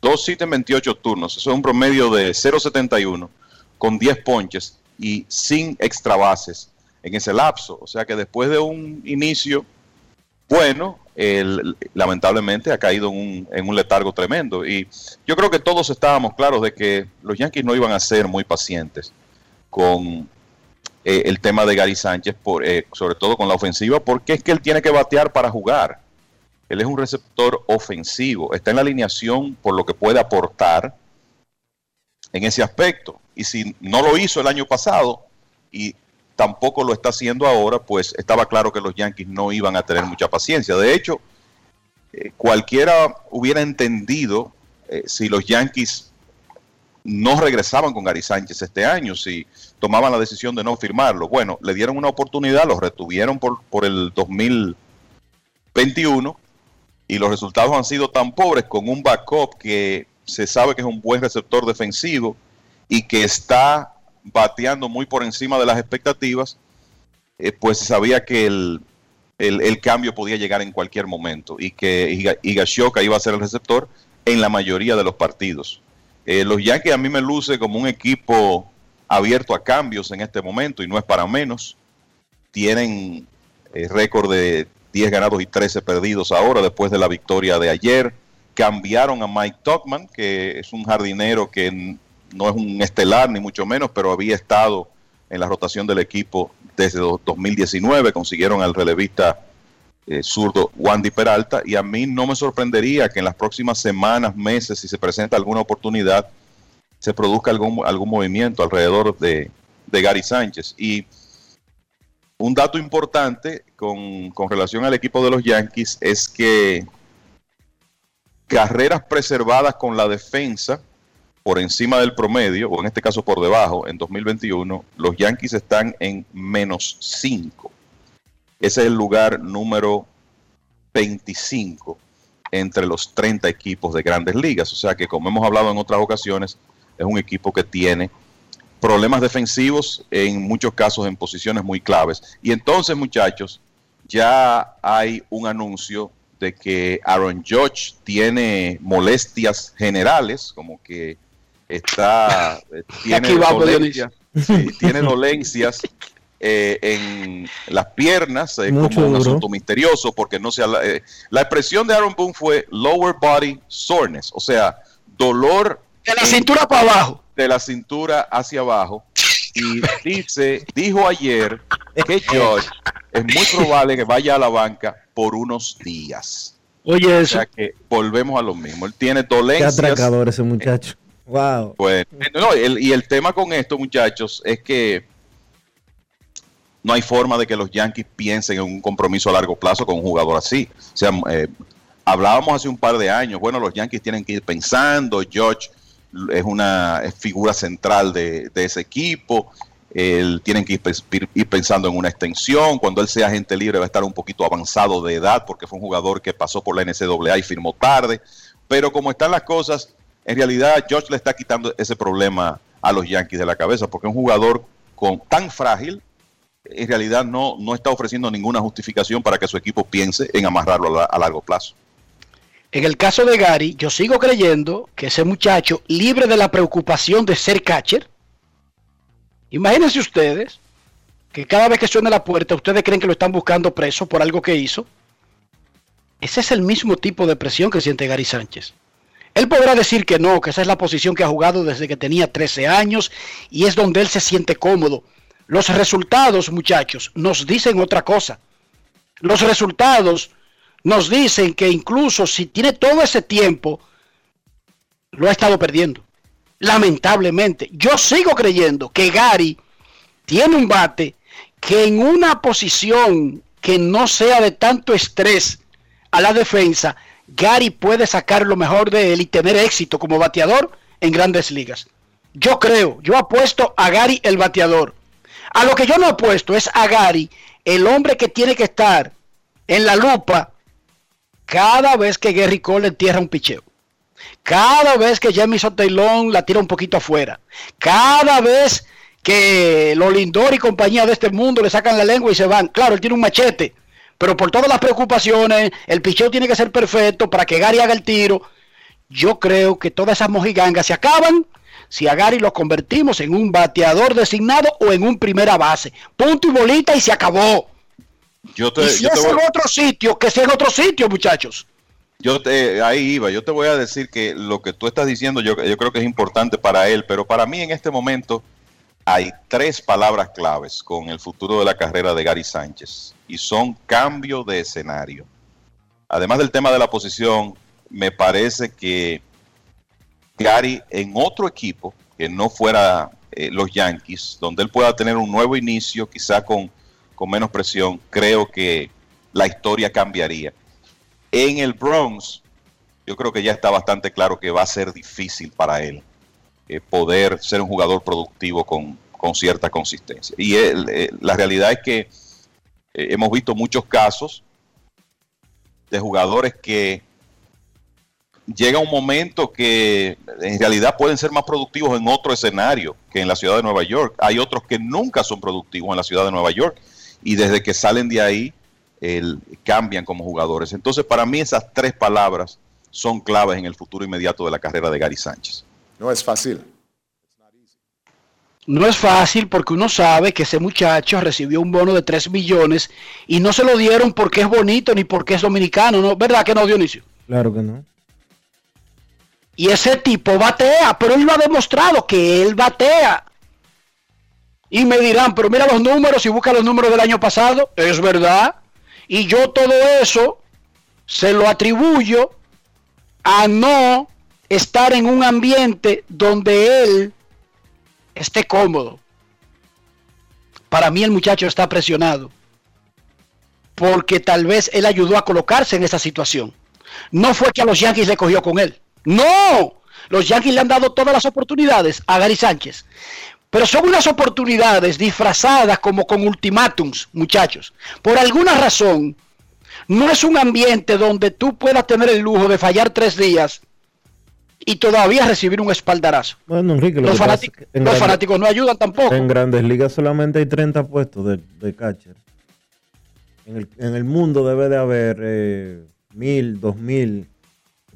Dos hits en 28 turnos. Eso es un promedio de 0.71 con 10 ponches y sin extra bases en ese lapso. O sea que después de un inicio bueno, lamentablemente ha caído en un, en un letargo tremendo. Y yo creo que todos estábamos claros de que los Yankees no iban a ser muy pacientes con eh, el tema de Gary Sánchez, por, eh, sobre todo con la ofensiva, porque es que él tiene que batear para jugar. Él es un receptor ofensivo, está en la alineación por lo que puede aportar en ese aspecto. Y si no lo hizo el año pasado y tampoco lo está haciendo ahora, pues estaba claro que los Yankees no iban a tener mucha paciencia. De hecho, eh, cualquiera hubiera entendido si los Yankees no regresaban con Gary Sánchez este año, si tomaban la decisión de no firmarlo. Bueno, le dieron una oportunidad, lo retuvieron por, por el 2021 y los resultados han sido tan pobres con un backup que se sabe que es un buen receptor defensivo y que está bateando muy por encima de las expectativas, eh, pues sabía que el, el, el, cambio podía llegar en cualquier momento y que Higashioka iba a ser el receptor en la mayoría de los partidos. Eh, los Yankees a mí me luce como un equipo abierto a cambios en este momento y no es para menos. Tienen eh, récord de 10 ganados y 13 perdidos ahora después de la victoria de ayer. Cambiaron a Mike Tuckman, que es un jardinero que no es un estelar ni mucho menos, pero había estado en la rotación del equipo desde 2019. Consiguieron al relevista eh, zurdo Wandy Peralta y a mí no me sorprendería que en las próximas semanas, meses, si se presenta alguna oportunidad, se produzca algún, algún movimiento alrededor de, de Gary Sánchez. Y un dato importante con, con, relación al equipo de los Yankees es que carreras preservadas con la defensa por encima del promedio, o en este caso por debajo, en 2021, los Yankees están en menos 5. Ese es el lugar número 25 entre los 30 equipos de grandes ligas. O sea que, como hemos hablado en otras ocasiones, es un equipo que tiene problemas defensivos en muchos casos en posiciones muy claves. Y entonces, muchachos, ya hay un anuncio de que Aaron Judge tiene molestias generales, como que está eh, tiene, dolencias, sí, tiene dolencias eh, en las piernas, eh, como un asunto misterioso, porque no sea la, eh, la, expresión de Aaron Boone fue lower body soreness, o sea, dolor de la cintura para abajo, de la cintura hacia abajo. Y dice, dijo ayer que George es muy probable que vaya a la banca por unos días. Oye, eso. O sea que volvemos a lo mismo. Él tiene dolencias. Qué atracador ese muchacho. Wow. Pues, no, el, y el tema con esto, muchachos, es que no hay forma de que los Yankees piensen en un compromiso a largo plazo con un jugador así. O sea, eh, hablábamos hace un par de años, bueno, los Yankees tienen que ir pensando, George es una figura central de, ese equipo, él, tienen que ir, ir, pensando en una extensión, cuando él sea agente libre va a estar un poquito avanzado de edad porque fue un jugador que pasó por la NCAA y firmó tarde, pero como están las cosas, en realidad George le está quitando ese problema a los Yankees de la cabeza porque es un jugador con, tan frágil en realidad no, no está ofreciendo ninguna justificación para que su equipo piense en amarrarlo a, largo plazo. En el caso de Gary, yo sigo creyendo que ese muchacho, libre de la preocupación de ser catcher, imagínense ustedes que cada vez que suena la puerta, ustedes creen que lo están buscando preso por algo que hizo. Ese es el mismo tipo de presión que siente Gary Sánchez. Él podrá decir que no, que esa es la posición que ha jugado desde que tenía 13 años y es donde él se siente cómodo los resultados, muchachos, nos dicen otra cosa. Los resultados nos dicen que incluso si tiene todo ese tiempo, lo ha estado perdiendo. Lamentablemente. Yo sigo creyendo que Gary tiene un bate que en una posición que no sea de tanto estrés a la defensa, Gary puede sacar lo mejor de él y tener éxito como bateador en grandes ligas. Yo creo, yo apuesto a Gary el bateador. A lo que yo no apuesto es a Gary, el hombre que tiene que estar en la lupa cada vez que Gary Cole entierra un picheo. Cada vez que Jamison Taylor la tira un poquito afuera. Cada vez que los Lindor y compañía de este mundo le sacan la lengua y se van. Claro, él tiene un machete. Pero por todas las preocupaciones, el picheo tiene que ser perfecto para que Gary haga el tiro. Yo creo que todas esas mojigangas se acaban si a Gary lo convertimos en un bateador designado o en un primera base. Punto y bolita y se acabó. Yo te, y si yo es te en voy, otro sitio, que sea en otro sitio, muchachos. yo te, ahí iba, yo te voy a decir que lo que tú estás diciendo yo, yo creo que es importante para él, pero para mí en este momento hay tres palabras claves con el futuro de la carrera de Gary Sánchez y son cambio de escenario. Además del tema de la posición, me parece que Gary en otro equipo que no fuera eh, los Yankees, donde él pueda tener un nuevo inicio, quizá con, con menos presión, creo que la historia cambiaría. En el Bronx, yo creo que ya está bastante claro que va a ser difícil para él eh, poder ser un jugador productivo con, con cierta consistencia. Y eh, la realidad es que hemos visto muchos casos de jugadores que llega un momento que en realidad pueden ser más productivos en otro escenario que en la ciudad de Nueva York. Hay otros que nunca son productivos en la ciudad de Nueva York y desde que salen de ahí el, cambian como jugadores. Entonces, para mí esas tres palabras son claves en el futuro inmediato de la carrera de Gary Sánchez. No es fácil. No es fácil porque uno sabe que ese muchacho recibió un bono de 3 millones y no se lo dieron porque es bonito ni porque es dominicano, ¿no? ¿Verdad que no, Dionisio? Claro que no. Y ese tipo batea, pero él lo ha demostrado que él batea. Y me dirán, pero mira los números y busca los números del año pasado. Es verdad. Y yo todo eso se lo atribuyo a no estar en un ambiente donde él esté cómodo. Para mí el muchacho está presionado. Porque tal vez él ayudó a colocarse en esa situación. No fue que a los Yankees le cogió con él. No. Los Yankees le han dado todas las oportunidades a Gary Sánchez. Pero son unas oportunidades disfrazadas como con ultimátums, muchachos. Por alguna razón, no es un ambiente donde tú puedas tener el lujo de fallar tres días y todavía recibir un espaldarazo. Bueno, Enrique, lo Los, es que los grandes- fanáticos no ayudan tampoco. En grandes ligas solamente hay 30 puestos de, de catcher. En el, en el mundo debe de haber eh, mil, dos mil,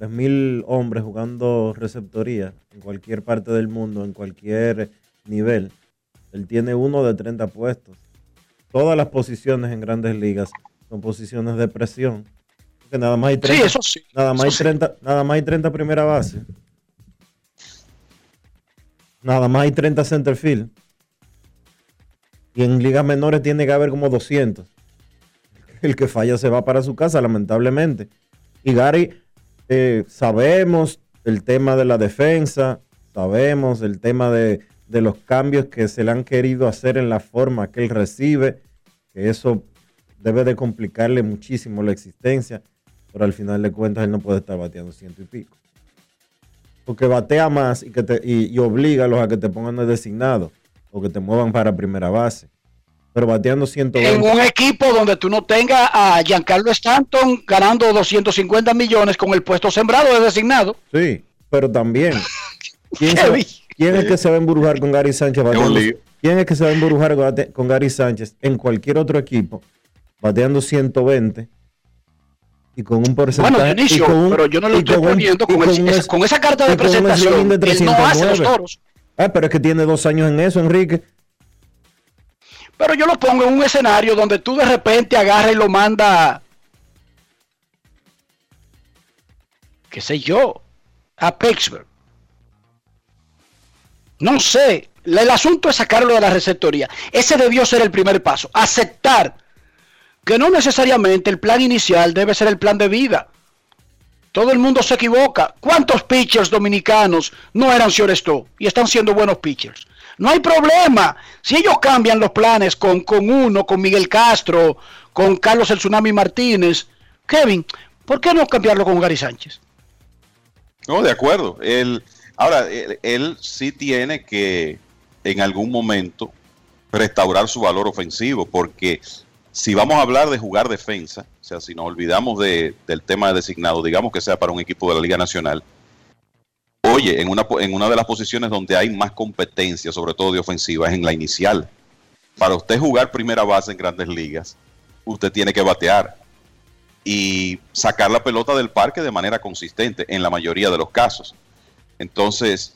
tres mil hombres jugando receptoría en cualquier parte del mundo, en cualquier nivel. Él tiene uno de 30 puestos. Todas las posiciones en grandes ligas son posiciones de presión. Que nada más hay 30, eso sí, nada más hay eso sí. 30, nada más hay 30 primera base. Nada más hay 30 center field. Y en ligas menores tiene que haber como 200. El que falla se va para su casa, lamentablemente. Y Gary, eh, sabemos el tema de la defensa, sabemos el tema de, de los cambios que se le han querido hacer en la forma que él recibe, que eso debe de complicarle muchísimo la existencia, pero al final de cuentas él no puede estar bateando ciento y pico. Porque batea más y, que te, y, y oblígalos a que te pongan de designado o que te muevan para primera base. Pero bateando 120. En un equipo donde tú no tengas a Giancarlo Stanton ganando 250 millones con el puesto sembrado de designado. Sí, pero también. ¿Quién, se- quién es que se va a embrujar con Gary Sánchez? bateando- lío. ¿Quién es que se va a embrujar con, Gary Sánchez en cualquier otro equipo bateando 120 y con un porcentaje? Bueno, Dionisio, con un- pero yo no lo estoy con poniendo con, el- esa- es- con esa carta de presentación. de Él no hace los 309. toros. Ah, pero es que tiene dos años en eso, Enrique. Pero yo lo pongo en un escenario donde tú de repente agarras y lo manda, qué sé yo, a Pittsburgh. No sé, el asunto es sacarlo de la receptoría. Ese debió ser el primer paso, aceptar que no necesariamente el plan inicial debe ser el plan de vida. Todo el mundo se equivoca. ¿Cuántos pitchers dominicanos no eran Sioresto y están siendo buenos pitchers? No hay problema. Si ellos cambian los planes con, con uno, con Miguel Castro, con Carlos El Tsunami Martínez, Kevin, ¿por qué no cambiarlo con Gary Sánchez? No, de acuerdo. Él, ahora, él, él sí tiene que en algún momento restaurar su valor ofensivo, porque si vamos a hablar de jugar defensa, o sea, si nos olvidamos de- del tema de designado, digamos que sea para un equipo de la Liga Nacional, oye, en una, en una de las posiciones donde hay más competencia, sobre todo de ofensiva, es en la inicial. Para usted jugar primera base en grandes ligas, usted tiene que batear y sacar la pelota del parque de manera consistente en la mayoría de los casos. Entonces,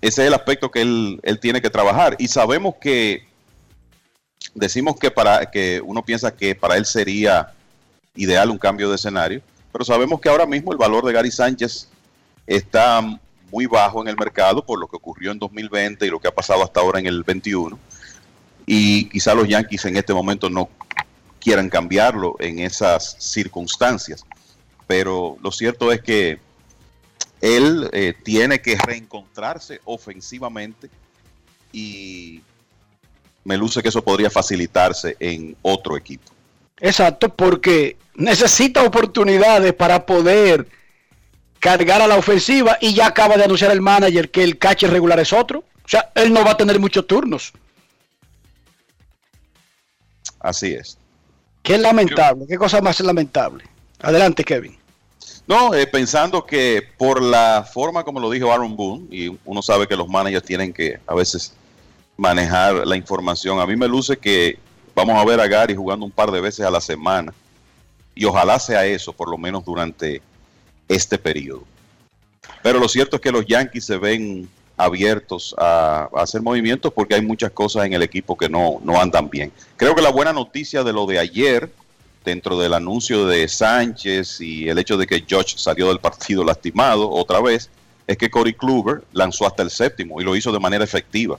ese es el aspecto que él, él tiene que trabajar. Y sabemos que, decimos que para que uno piensa que para él sería ideal un cambio de escenario, pero sabemos que ahora mismo el valor de Gary Sánchez está muy bajo en el mercado por lo que ocurrió en 2020 y lo que ha pasado hasta ahora en el 21. Y quizá los Yankees en este momento no quieran cambiarlo en esas circunstancias. Pero lo cierto es que él eh, tiene que reencontrarse ofensivamente y me luce que eso podría facilitarse en otro equipo. Exacto, porque necesita oportunidades para poder cargar a la ofensiva y ya acaba de anunciar el manager que el catcher regular es otro. O sea, él no va a tener muchos turnos. Así es. Qué lamentable, qué cosa más lamentable. Adelante, Kevin. No, eh, pensando que por la forma como lo dijo Aaron Boone, y uno sabe que los managers tienen que a veces manejar la información, a mí me luce que vamos a ver a Gary jugando un par de veces a la semana. Y ojalá sea eso, por lo menos durante este periodo. Pero lo cierto es que los Yankees se ven abiertos a, hacer movimientos porque hay muchas cosas en el equipo que no, no andan bien. Creo que la buena noticia de lo de ayer, dentro del anuncio de Sánchez y el hecho de que Josh salió del partido lastimado otra vez, es que Corey Kluber lanzó hasta el séptimo y lo hizo de manera efectiva.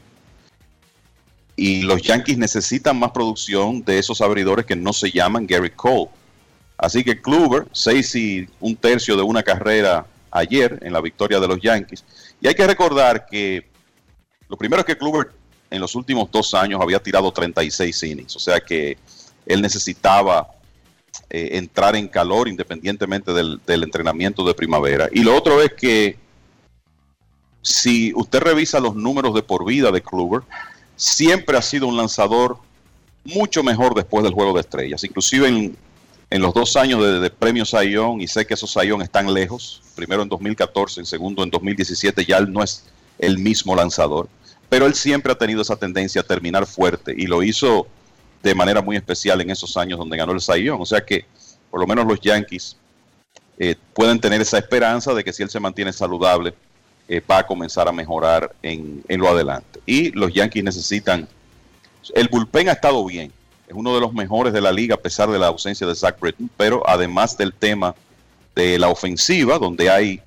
Y los Yankees necesitan más producción de esos abridores que no se llaman Gary Cole. Así que Kluber, seis y un tercio de una carrera ayer en la victoria de los Yankees. Y hay que recordar que lo primero es que Kluber en los últimos dos años había tirado 36 innings, o sea que él necesitaba eh, entrar en calor independientemente del, del entrenamiento de primavera. Y lo otro es que si usted revisa los números de por vida de Kluber, siempre ha sido un lanzador mucho mejor después del juego de estrellas. Inclusive en, en los dos años de, premio Sayón, y sé que esos Sayón están lejos, primero en 2014, en segundo en 2017, ya él no es el mismo lanzador, pero él siempre ha tenido esa tendencia a terminar fuerte y lo hizo de manera muy especial en esos años donde ganó el Sayón. O sea que por lo menos los Yankees eh, pueden tener esa esperanza de que si él se mantiene saludable, eh, va a comenzar a mejorar en, en, lo adelante. Y los Yankees necesitan, el bullpen ha estado bien, es uno de los mejores de la liga a pesar de la ausencia de Zach Britton, pero además del tema de la ofensiva, donde hay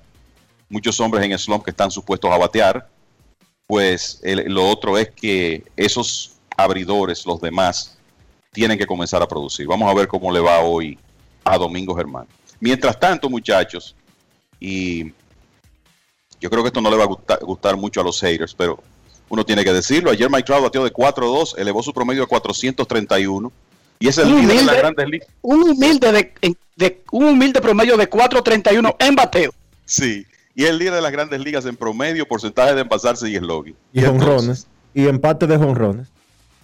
muchos hombres en slump que están supuestos a batear, pues lo otro es que esos abridores, los demás, tienen que comenzar a producir. Vamos a ver cómo le va hoy a Domingo Germán. Mientras tanto, muchachos, y yo creo que esto no le va a gustar, gustar, mucho a los haters, pero uno tiene que decirlo. Ayer Mike Trout batió de 4-2, elevó su promedio a 431 y es el un líder humilde, de las grandes ligas. Un humilde, de, de, un humilde promedio de 4.31 en bateo. Sí, y es el líder de las grandes ligas en promedio, porcentaje de envasarse y eslogan. Y honrones. Y empate de honrones.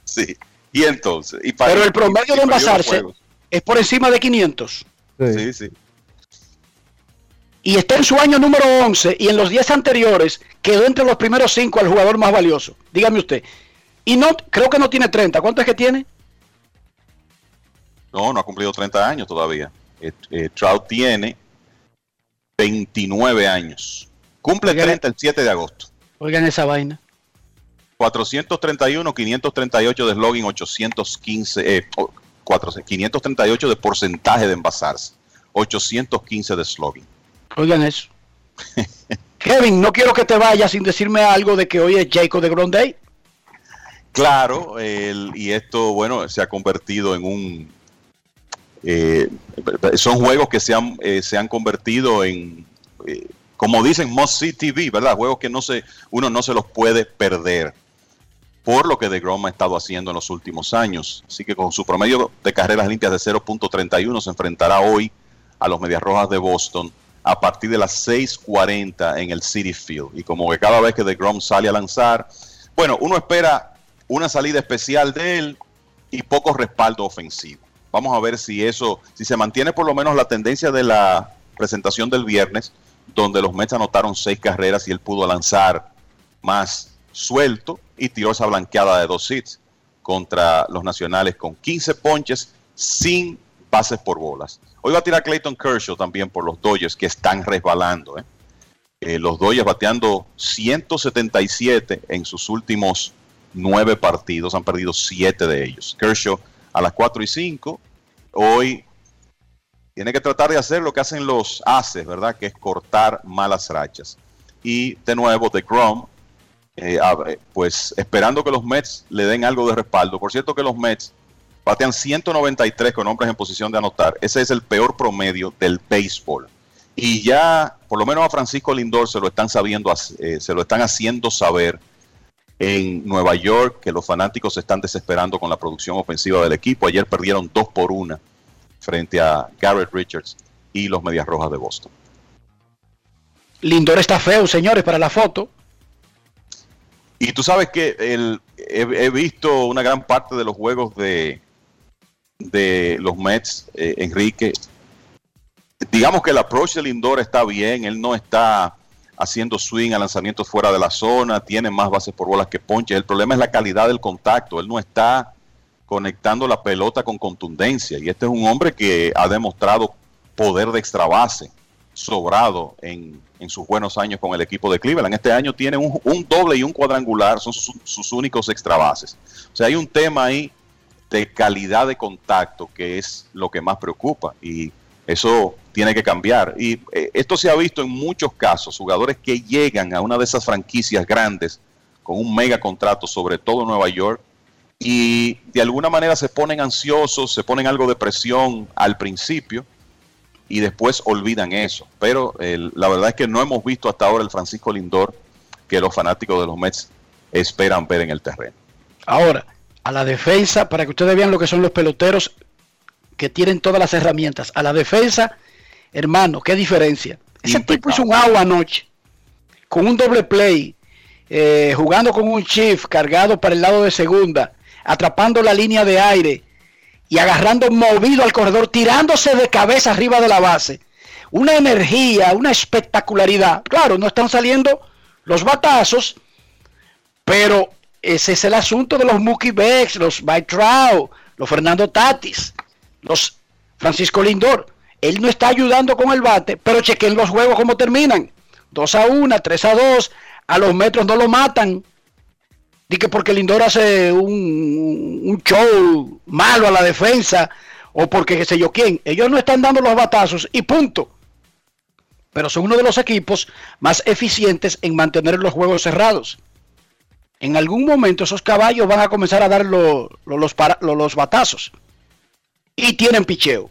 Sí, y entonces. Y para Pero el promedio de envasarse es por encima de 500. Sí. sí, sí. Y está en su año número 11 y en los 10 anteriores quedó entre los primeros 5 al jugador más valioso. Dígame usted. Y no, creo que no tiene 30. ¿Cuánto es que tiene? No, no ha cumplido 30 años todavía. Eh, eh, Trout tiene 29 años. Cumple Oigan, 30 el 7 de agosto. Oigan esa vaina. 431, 538 de slogan, 815, eh, 400, 538 de porcentaje de envasarse, 815 de slogan. Oigan eso. Kevin, no quiero que te vayas sin decirme algo de que hoy es Jacob de Grondey. Claro, el, y esto, bueno, se ha convertido en un... Eh, son juegos que se han, eh, se han convertido en, eh, como dicen, must see TV, ¿verdad? Juegos que no se, uno no se los puede perder por lo que DeGrom ha estado haciendo en los últimos años. Así que con su promedio de carreras limpias de 0.31 se enfrentará hoy a los Medias Rojas de Boston a partir de las 6:40 en el City Field. Y como que cada vez que DeGrom sale a lanzar, bueno, uno espera una salida especial de él y poco respaldo ofensivo. Vamos a ver si eso, si se mantiene por lo menos la tendencia de la presentación del viernes, donde los Mets anotaron seis carreras y él pudo lanzar más suelto y tiró esa blanqueada de dos hits contra los nacionales con 15 ponches sin bases por bolas. Hoy va a tirar Clayton Kershaw también por los Dodgers que están resbalando. ¿eh? Eh, los Dodgers bateando 177 en sus últimos nueve partidos, han perdido siete de ellos. Kershaw a las 4 y 5. Hoy tiene que tratar de hacer lo que hacen los haces, ¿verdad? Que es cortar malas rachas. Y de nuevo, de Grom, eh, pues esperando que los Mets le den algo de respaldo. Por cierto que los Mets batean 193 con hombres en posición de anotar. Ese es el peor promedio del béisbol. Y ya, por lo menos a Francisco Lindor se lo están sabiendo, eh, se lo están haciendo saber en Nueva York, que los fanáticos se están desesperando con la producción ofensiva del equipo. Ayer perdieron dos por una frente a Garrett Richards y los Medias Rojas de Boston. Lindor está feo, señores, para la foto. Y tú sabes que el, he, he visto una gran parte de los juegos de, de los Mets, eh, Enrique. Digamos que el approach de Lindor está bien, él no está haciendo swing a lanzamientos fuera de la zona, tiene más bases por bolas que ponches. El problema es la calidad del contacto, él no está conectando la pelota con contundencia. Y este es un hombre que ha demostrado poder de extra base sobrado en, en sus buenos años con el equipo de Cleveland. Este año tiene un, doble y un cuadrangular, son sus, sus únicos extra bases. O sea, hay un tema ahí de calidad de contacto que es lo que más preocupa y eso tiene que cambiar. Y eh, esto se ha visto en muchos casos, jugadores que llegan a una de esas franquicias grandes con un mega contrato, sobre todo en Nueva York, y de alguna manera se ponen ansiosos, se ponen algo de presión al principio y después olvidan eso. Pero la verdad es que no hemos visto hasta ahora el Francisco Lindor que los fanáticos de los Mets esperan ver en el terreno. Ahora, a la defensa, para que ustedes vean lo que son los peloteros que tienen todas las herramientas. A la defensa, hermano, qué diferencia. Ese tipo hizo un agua anoche, con un doble play, eh, jugando con un shift cargado para el lado de segunda, atrapando la línea de aire y agarrando movido al corredor, tirándose de cabeza arriba de la base. Una energía, una espectacularidad. Claro, no están saliendo los batazos, pero ese es el asunto de los Mookie Becks, los Mike Trout, los Fernando Tatis, los Francisco Lindor. Él no está ayudando con el bate, pero chequen los juegos cómo terminan. 2 a 1, 3 a 2, a los metros no lo matan. Di que porque Lindor hace un, un show malo a la defensa o porque qué sé yo quién. Ellos no están dando los batazos y punto. Pero son uno de los equipos más eficientes en mantener los juegos cerrados. En algún momento esos caballos van a comenzar a dar lo- lo- los, para- lo- los batazos. Y tienen picheo.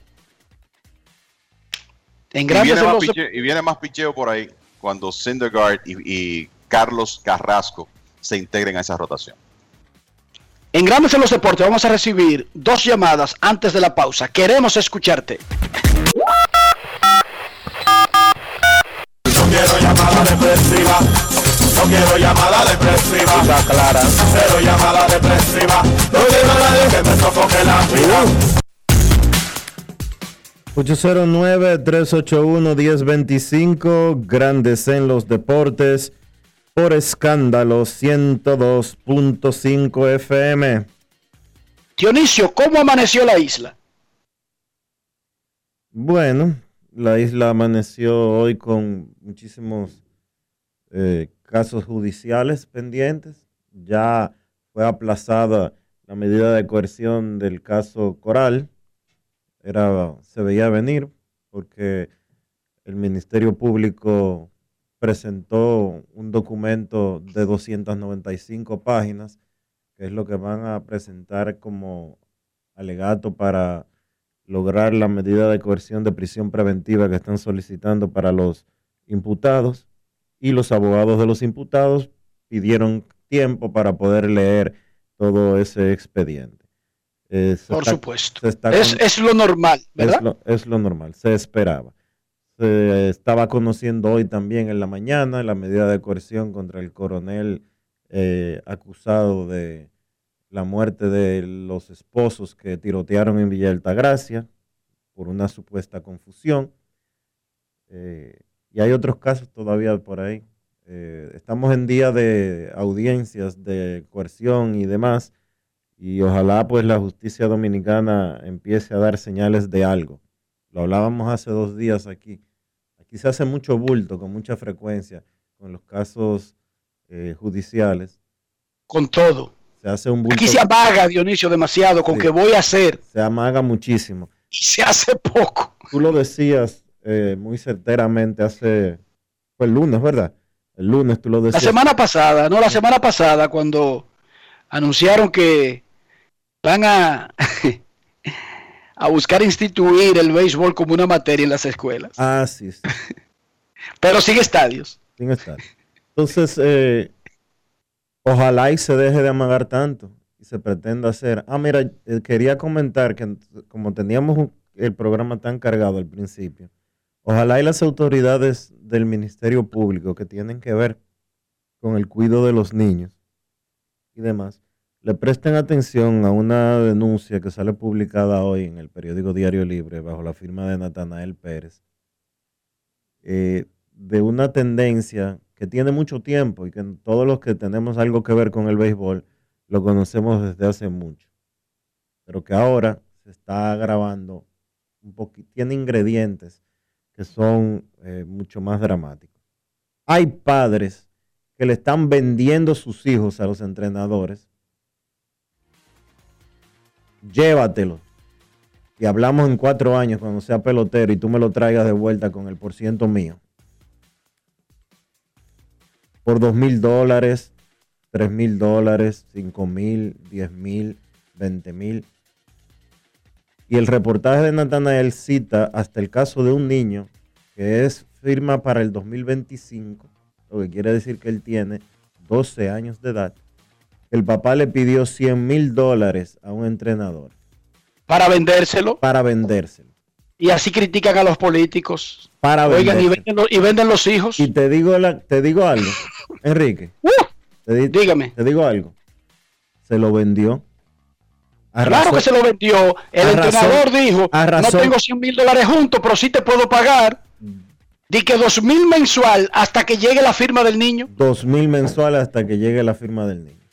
En Y grandes viene, en más los- piche- y viene más picheo por ahí cuando Syndergaard y, y Carlos Carrasco se integren a esa rotación. En Grandes en los Deportes vamos a recibir dos llamadas antes de la pausa. Queremos escucharte. No quiero llamada depresiva. No quiero llamada depresiva. Está clara. Cero llamada depresiva. No quiero a nadie que me sofoque la vida. 809-381-1025, Grandes en los Deportes, por escándalo 102.5 FM. Dionisio, ¿cómo amaneció la isla? Bueno, la isla amaneció hoy con muchísimos eh, casos judiciales pendientes. Ya fue aplazada la medida de coerción del caso Coral. Era, se veía venir porque el Ministerio Público presentó un documento de 295 páginas, que es lo que van a presentar como alegato para lograr la medida de coerción de prisión preventiva que están solicitando para los imputados y los abogados de los imputados pidieron tiempo para poder leer todo ese expediente. Eh, Por está- supuesto. Es, es lo normal, ¿verdad? es lo, es lo normal, se esperaba. Se estaba conociendo hoy también en la mañana la medida de coerción contra el coronel eh, acusado de la muerte de los esposos que tirotearon en Villa Altagracia por una supuesta confusión. Eh, y hay otros casos todavía por ahí. Eh, estamos en día de audiencias de coerción y demás, y ojalá pues la justicia dominicana empiece a dar señales de algo. Lo hablábamos hace dos días aquí. Aquí se hace mucho bulto con mucha frecuencia con los casos eh, judiciales. Con todo. Se hace un bulto. Aquí se amaga, Dionisio, demasiado con Sí. que voy a hacer. Se amaga muchísimo. Y se hace poco. Tú lo decías eh, muy certeramente hace. Fue el lunes, ¿verdad? El lunes tú lo La decías. semana pasada, no, la semana pasada, cuando anunciaron que van a, a buscar instituir el béisbol como una materia en las escuelas. Ah, sí, sí. Pero sin estadios. sin estar. Entonces, eh, Ojalá y se deje de amagar tanto y se pretenda hacer. Ah, mira, eh, quería comentar que como teníamos un- el programa tan cargado al principio, ojalá y las autoridades del Ministerio Público que tienen que ver con el cuidado de los niños y demás, le presten atención a una denuncia que sale publicada hoy en el periódico Diario Libre bajo la firma de Natanael Pérez, eh, de una tendencia que tiene mucho tiempo y que todos los que tenemos algo que ver con el béisbol lo conocemos desde hace mucho, pero que ahora se está agravando un tiene ingredientes que son eh, mucho más dramáticos. Hay padres que le están vendiendo sus hijos a los entrenadores. Llévatelo. Y hablamos en cuatro años cuando sea pelotero y tú me lo traigas de vuelta con el porciento mío. Por dos mil dólares, tres mil dólares, cinco mil, diez mil, veinte mil. Y el reportaje de Natanael cita hasta el caso de un niño que es firma para el 2025, lo que quiere decir que él tiene 12 años de edad. El papá le pidió 100 mil dólares a un entrenador Para vendérselo. para vendérselo. Y así critican a los políticos. Para Oigan, y venden, lo- y venden los hijos. Y te digo, la- te digo algo, Enrique. te di- dígame. Te digo algo. Se lo vendió. Claro que se lo vendió. El entrenador dijo, no tengo 100 mil dólares juntos, pero sí te puedo pagar. Di que dos mil mensual hasta que llegue la firma del niño. Dos mil mensuales hasta que llegue la firma del niño.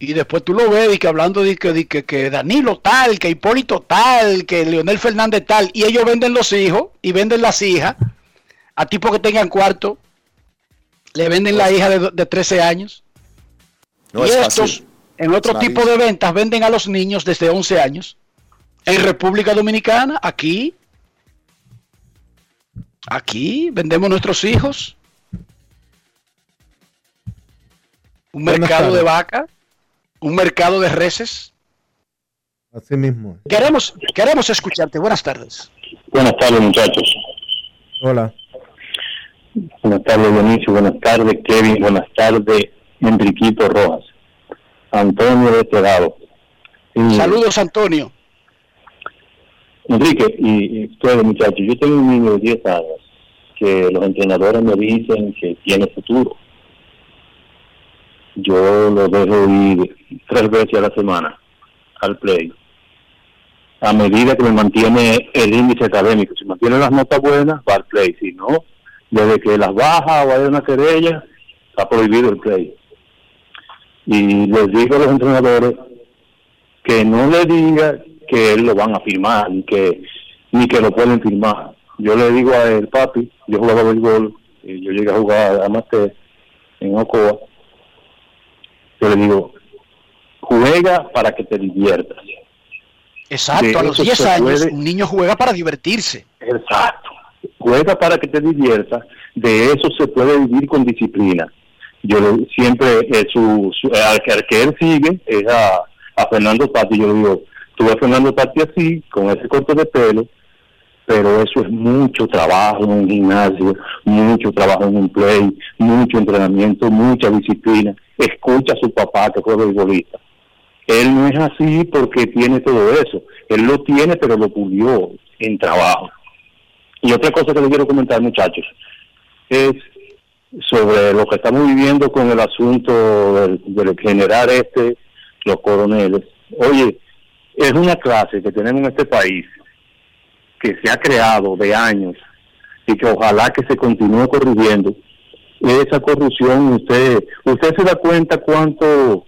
Y después tú lo ves, y que hablando de que, que, que Danilo tal, que Hipólito tal, que Leonel Fernández tal, y ellos venden los hijos y venden las hijas a tipos que tengan cuarto, le venden la hija de, de 13 años. No y es estos, fácil. En otro tipo de ventas, venden a los niños desde 11 años. En República Dominicana, aquí, aquí vendemos nuestros hijos. Un Buenas mercado de vaca, un mercado de reses. Así mismo. Queremos, queremos escucharte. Buenas tardes. Buenas tardes, muchachos. Hola. Buenas tardes, Dionisio. Buenas tardes, Kevin. Buenas tardes, Enriquito Rojas. Antonio de este lado. Y, Saludos, Antonio. Enrique, y, y ustedes, muchachos, yo tengo un niño de 10 años que los entrenadores me dicen que tiene futuro. Yo lo dejo ir tres veces a la semana al play. A medida que me mantiene el índice académico. Si mantiene las notas buenas, va al play. Si no, desde que las baja o hay una querella, está prohibido el play. Y les digo a los entrenadores que no le diga que él lo van a firmar ni que ni que lo pueden firmar. Yo le digo a él, papi, yo jugaba béisbol, y yo llegué a jugar amateur en Ocoa. Yo le digo, juega para que te diviertas. Exacto, De a los eso 10 se años puede- un niño juega para divertirse. Exacto. Juega para que te diviertas. De eso se puede vivir con disciplina. Yo siempre, eh, su, su- al, que, al que él sigue es a, a Fernando Tati. Yo digo, tú ves a Fernando Tati así, con ese corte de pelo, pero eso es mucho trabajo en un gimnasio, mucho trabajo en un play, mucho entrenamiento, mucha disciplina. Escucha a su papá que fue beisbolista. Él no es así porque tiene todo eso. Él lo tiene, pero lo pulió en trabajo. Y otra cosa que le quiero comentar, muchachos, es sobre lo que estamos viviendo con el asunto del, general este, los coroneles. Oye, es una clase que tenemos en este país que se ha creado de años y que ojalá que se continúe corrigiendo. Esa corrupción, usted usted se da cuenta cuánto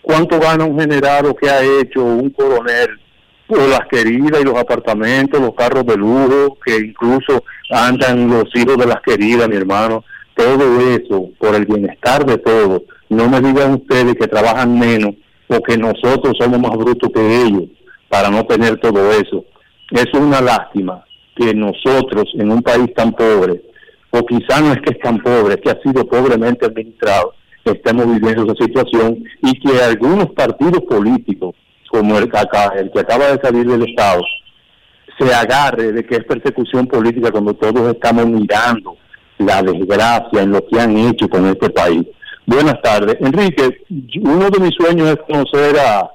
cuánto gana un general o qué ha hecho un coronel por las queridas y los apartamentos, los carros de lujo, que incluso andan los hijos de las queridas, mi hermano, todo eso por el bienestar de todos. No me digan ustedes que trabajan menos o que nosotros somos más brutos que ellos para no tener todo eso. Es una lástima que nosotros en un país tan pobre, o quizá no es que es tan pobre, es que ha sido pobremente administrado, estemos viviendo esa situación y que algunos partidos políticos, como el, acá- el que acaba de salir del Estado, se agarre de que es persecución política cuando todos estamos mirando la desgracia en lo que han hecho con este país. Buenas tardes. Enrique, uno de mis sueños es conocer a,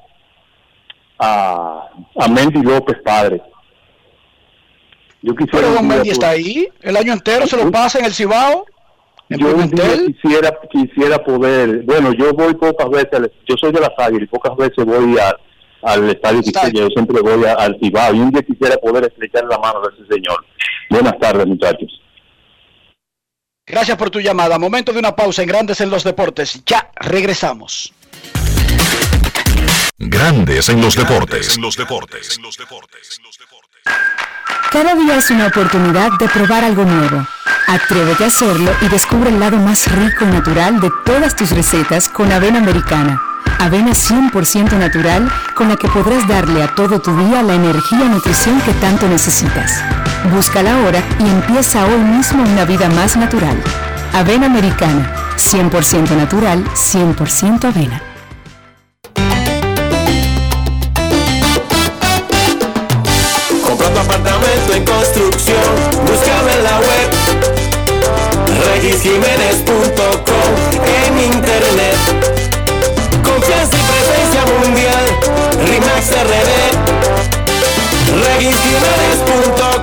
a, a Mendy López, padre. Yo quisiera Pero Don Mendy está ahí, el año entero se lo pasa en el Cibao. yo quisiera quisiera poder, bueno, yo voy pocas veces, yo soy de las Águilas y pocas veces voy a, al estadio Quisqueya, yo siempre voy al Cibao y un día quisiera poder estrechar la mano de ese señor. Buenas tardes, muchachos. Gracias por tu llamada. Momento de una pausa en Grandes en los Deportes. Ya regresamos. Grandes en los deportes. los deportes. los deportes. Cada día es una oportunidad de probar algo nuevo. Atrévete a hacerlo y descubre el lado más rico y natural de todas tus recetas con avena americana. Avena 100% natural con la que podrás darle a todo tu día la energía y nutrición que tanto necesitas. Búscala ahora y empieza hoy mismo una vida más natural. Avena Americana, 100% natural, 100% avena. Comprando apartamento en construcción, búscame en la web. Regisjiménez.com en internet. Confianza y presencia mundial, RIMAX RD. Regisjiménez.com,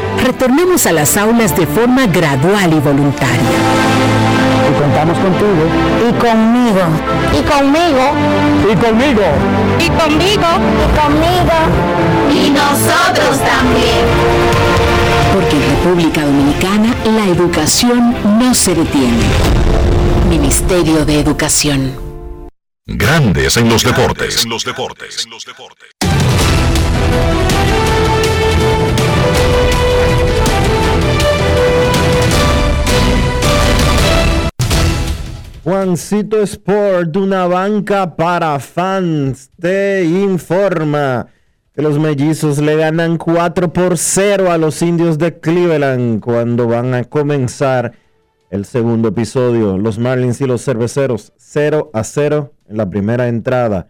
retornemos a las aulas de forma gradual y voluntaria. Y contamos contigo. Y conmigo. Y conmigo. Y conmigo. Y conmigo. Y conmigo. Y nosotros también. Porque en República Dominicana la educación no se detiene. Ministerio de Educación. Grandes en los deportes. los deportes. los deportes. Juancito Sport, una banca para fans, te informa que los mellizos le ganan 4 por 0 a los indios de Cleveland cuando van a comenzar el segundo episodio. Los Marlins y los cerveceros 0 a 0 en la primera entrada.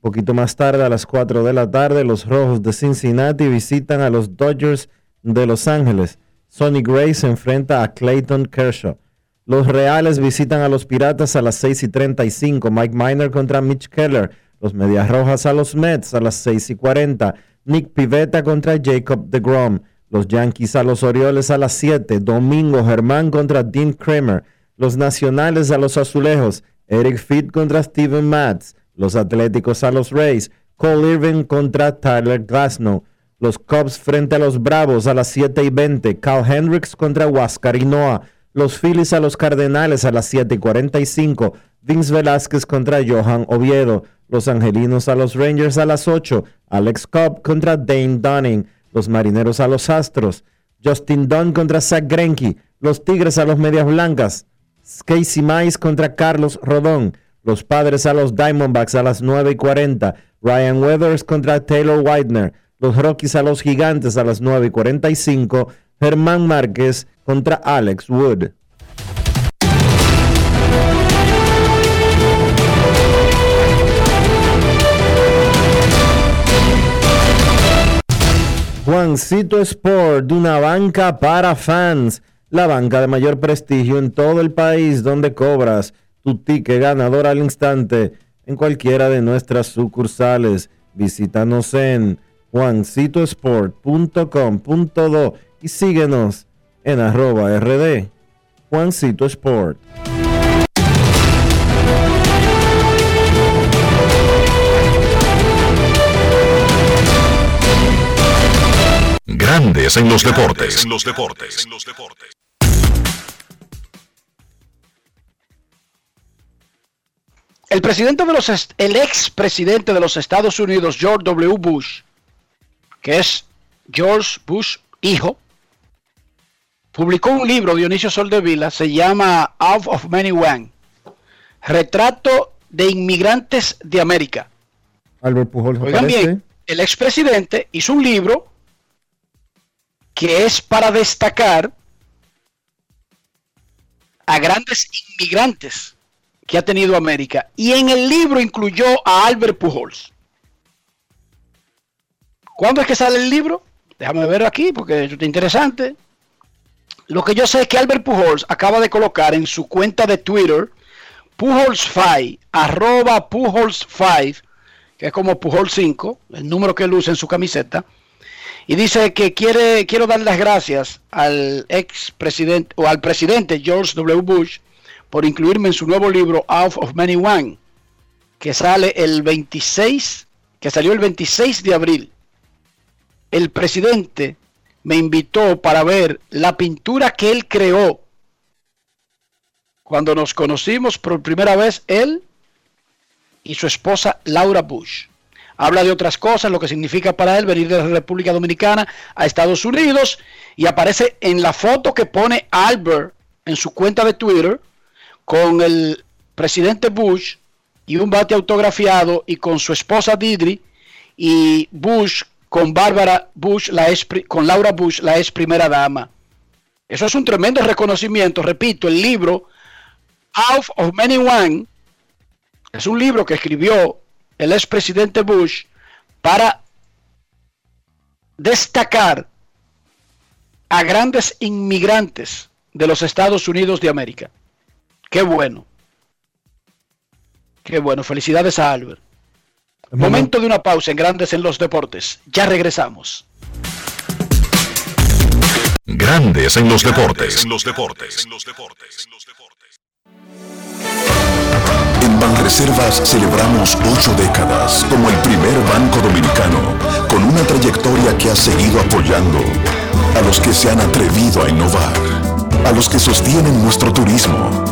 Poquito más tarde, a las 4 de la tarde, los Rojos de Cincinnati visitan a los Dodgers de Los Ángeles. Sonny Gray se enfrenta a Clayton Kershaw. Los Reales visitan a los Piratas a las 6 y 35. Mike Miner contra Mitch Keller. Los Medias Rojas a los Mets a las 6 y 40. Nick Pivetta contra Jacob DeGrom. Los Yankees a los Orioles a las 7. Domingo Germán contra Dean Kramer. Los Nacionales a los Azulejos. Eric Fitt contra Steven Matz. Los Atléticos a los Rays. Cole Irving contra Tyler Glasnow. Los Cubs frente a los Bravos a las 7 y 20. Cal Hendricks contra Huáscar Noah. Los Phillies a los Cardenales a las 7 y 45. Vince Velázquez contra Johan Oviedo. Los Angelinos a los Rangers a las 8. Alex Cobb contra Dane Dunning. Los Marineros a los Astros. Justin Dunn contra Zach Greinke. Los Tigres a los Medias Blancas. Casey Mize contra Carlos Rodón. Los Padres a los Diamondbacks a las 9 y 40. Ryan Weathers contra Taylor Widener. Los Rockies a los Gigantes a las 9 y 45. Germán Márquez contra Alex Wood. Juancito Sport, una banca para fans, la banca de mayor prestigio en todo el país donde cobras tu ticket ganador al instante en cualquiera de nuestras sucursales. Visítanos en juancitosport.com.do y síguenos en arroba rd Juancito Sport. Grandes en los deportes. los deportes. los deportes. El presidente de los el ex presidente de los Estados Unidos, George W. Bush, que es George Bush hijo, publicó un libro, Dionisio Soldevila, se llama Out of Many One, Retrato de inmigrantes de América. Albert Pujols Oigan aparece. bien, el expresidente hizo un libro que es para destacar a grandes inmigrantes que ha tenido América. Y en el libro incluyó a Albert Pujols. ¿Cuándo es que sale el libro? Déjame ver aquí porque eso está interesante. Lo que yo sé es que Albert Pujols acaba de colocar en su cuenta de Twitter Pujols5, arroba Pujols5, que es como Pujols 5, el número que usa en su camiseta, y dice que quiere, quiero dar las gracias al ex presidente o al presidente George W. Bush por incluirme en su nuevo libro Out of Many One, que sale el 26, que salió el 26 de abril. El presidente me invitó para ver la pintura que él creó cuando nos conocimos por primera vez él y su esposa Laura Bush. Habla de otras cosas, lo que significa para él venir de la República Dominicana a Estados Unidos y aparece en la foto que pone Albert en su cuenta de Twitter con el presidente Bush y un bate autografiado y con su esposa Didri y Bush con Bárbara Bush, la ex, con Laura Bush, la ex primera dama. Eso es un tremendo reconocimiento. Repito, el libro Out of Many One es un libro que escribió el expresidente Bush para destacar a grandes inmigrantes de los Estados Unidos de América. Qué bueno. Qué bueno. Felicidades a Albert. Momento de una pausa en Grandes en los Deportes. Ya regresamos. Grandes en los deportes. En Banreservas celebramos ocho décadas como el primer banco dominicano con una trayectoria que ha seguido apoyando a los que se han atrevido a innovar, a los que sostienen nuestro turismo,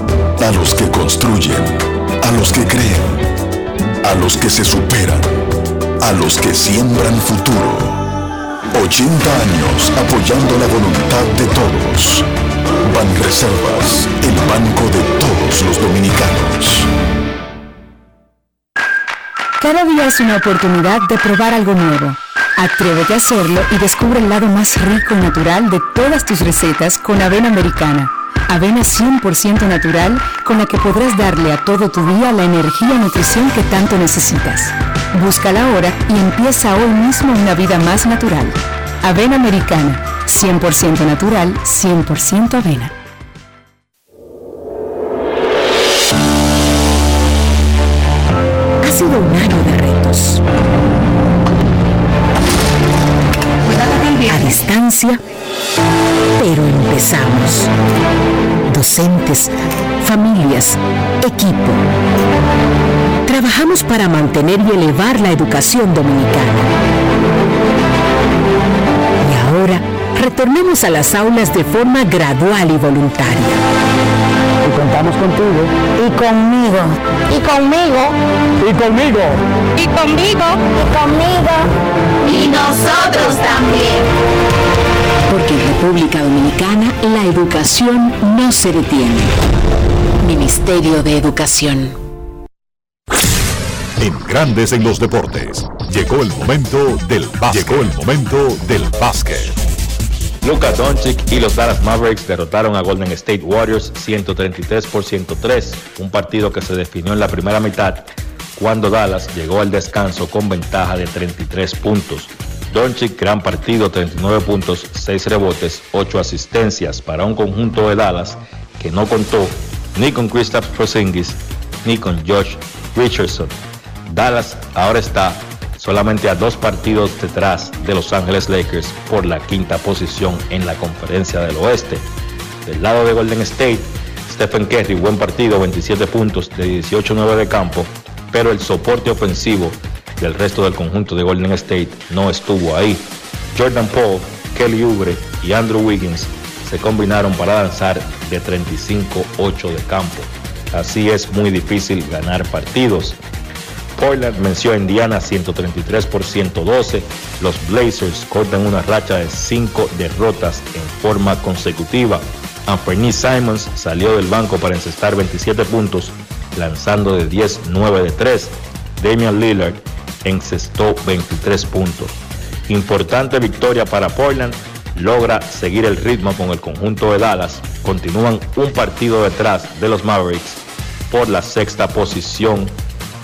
a los que construyen, a los que creen, a los que se superan, a los que siembran futuro. 80 años apoyando la voluntad de todos. Banreservas, el banco de todos los dominicanos. Cada día es una oportunidad de probar algo nuevo. Atrévete a hacerlo y descubre el lado más rico y natural de todas tus recetas con avena americana. Avena 100% natural con la que podrás darle a todo tu día la energía y nutrición que tanto necesitas. Búscala ahora y empieza hoy mismo una vida más natural. Avena americana, 100% natural, 100% avena. Ha sido un año de retos. A distancia, pero empezamos. Docentes, familias, equipo. Trabajamos para mantener y elevar la educación dominicana. Y ahora, retornemos a las aulas de forma gradual y voluntaria. Y contamos contigo. Y conmigo. Y conmigo. Y conmigo. Y conmigo. Y conmigo. Y nosotros también. Porque en República Dominicana la educación no se detiene. Ministerio de Educación. En Grandes en los deportes. Llegó el momento del básquet. Llegó el momento del básquet. Luka Doncic y los Dallas Mavericks derrotaron a Golden State Warriors 133 por 103, un partido que se definió en la primera mitad cuando Dallas llegó al descanso con ventaja de 33 puntos. Doncic, gran partido, 39 puntos, 6 rebotes, 8 asistencias para un conjunto de Dallas que no contó ni con Kristaps Porzingis ni con Josh Richardson. Dallas ahora está solamente a dos partidos detrás de Los Ángeles Lakers por la quinta posición en la conferencia del oeste. Del lado de Golden State, Stephen Curry, buen partido, 27 puntos de 18-9 de campo, pero el soporte ofensivo del resto del conjunto de Golden State no estuvo ahí. Jordan Paul, Kelly Oubre y Andrew Wiggins se combinaron para lanzar de 35-8 de campo. Así es muy difícil ganar partidos. Portland venció a Indiana 133 por 112. Los Blazers cortan una racha de 5 derrotas en forma consecutiva. Anthony Simons salió del banco para encestar 27 puntos lanzando de 10, 9 de 3. Damian Lillard encestó 23 puntos. Importante victoria para Portland. Logra seguir el ritmo con el conjunto de Dallas. Continúan un partido detrás de los Mavericks por la sexta posición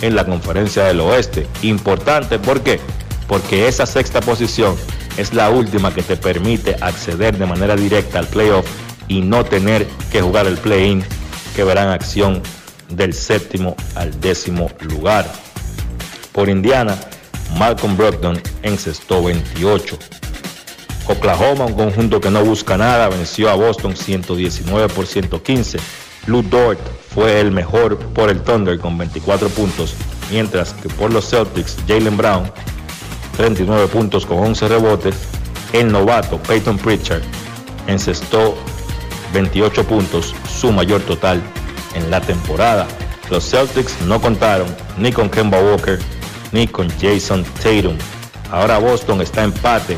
en la conferencia del oeste. Importante, ¿por qué? Porque esa sexta posición es la última que te permite acceder de manera directa al playoff y no tener que jugar el play-in que verán acción del séptimo al décimo lugar. Por Indiana, Malcolm Brogdon encestó 28. Oklahoma, un conjunto que no busca nada, venció a Boston 119 por 115. Lou Dort fue el mejor por el Thunder con 24 puntos, mientras que por los Celtics, Jalen Brown, 39 puntos con 11 rebotes. El novato Peyton Pritchard encestó 28 puntos, su mayor total en la temporada. Los Celtics no contaron ni con Kemba Walker ni con Jason Tatum. Ahora Boston está empate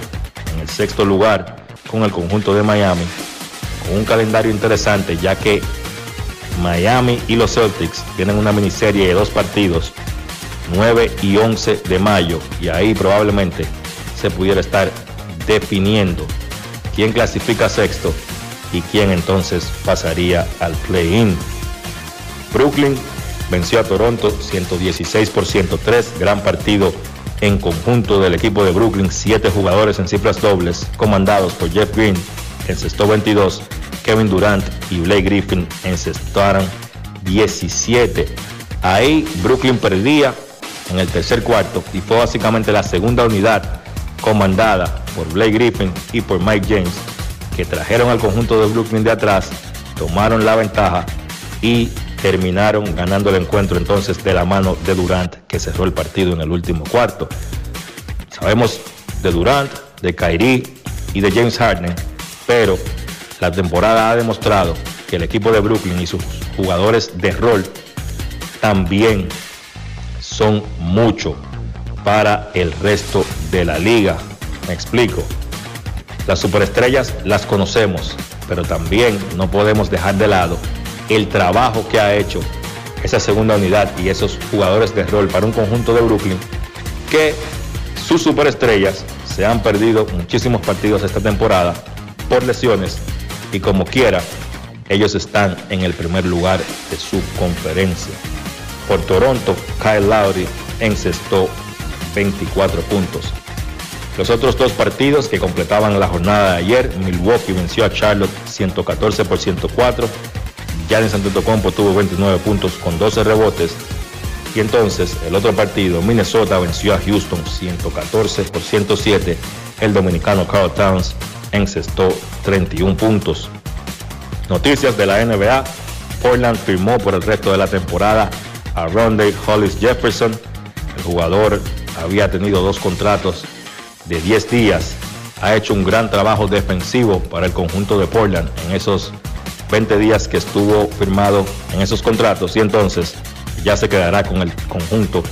en el sexto lugar con el conjunto de Miami, con un calendario interesante ya que Miami y los Celtics tienen una miniserie de dos partidos, 9 y 11 de mayo, y ahí probablemente se pudiera estar definiendo quién clasifica sexto y quién entonces pasaría al play-in. Brooklyn venció a Toronto 116 por 103, gran partido en conjunto del equipo de Brooklyn, siete jugadores en cifras dobles, comandados por Jeff Green, encestó 22, Kevin Durant y Blake Griffin encestaron 17. Ahí Brooklyn perdía en el tercer cuarto y fue básicamente la segunda unidad comandada por Blake Griffin y por Mike James que trajeron al conjunto de Brooklyn de atrás, tomaron la ventaja y terminaron ganando el encuentro entonces de la mano de Durant que cerró el partido en el último cuarto. Sabemos de Durant, de Kyrie y de James Harden, pero la temporada ha demostrado que el equipo de Brooklyn y sus jugadores de rol también son mucho para el resto de la liga. Me explico. Las superestrellas las conocemos, pero también no podemos dejar de lado el trabajo que ha hecho esa segunda unidad y esos jugadores de rol para un conjunto de Brooklyn que sus superestrellas se han perdido muchísimos partidos esta temporada por lesiones y como quiera, ellos están en el primer lugar de su conferencia. Por Toronto, Kyle Lowry encestó 24 puntos. Los otros dos partidos que completaban la jornada de ayer, Milwaukee venció a Charlotte 114 por 104. Giannis Antetokounmpo tuvo 29 puntos con 12 rebotes. Y entonces el otro partido, Minnesota venció a Houston 114 por 107. El dominicano Carl Towns encestó 31 puntos. Noticias de la NBA. Portland firmó por el resto de la temporada a Rondé Hollis Jefferson. El jugador había tenido dos contratos de 10 días. Ha hecho un gran trabajo defensivo para el conjunto de Portland en esos 20 días que estuvo firmado en esos contratos y entonces ya se quedará con el conjunto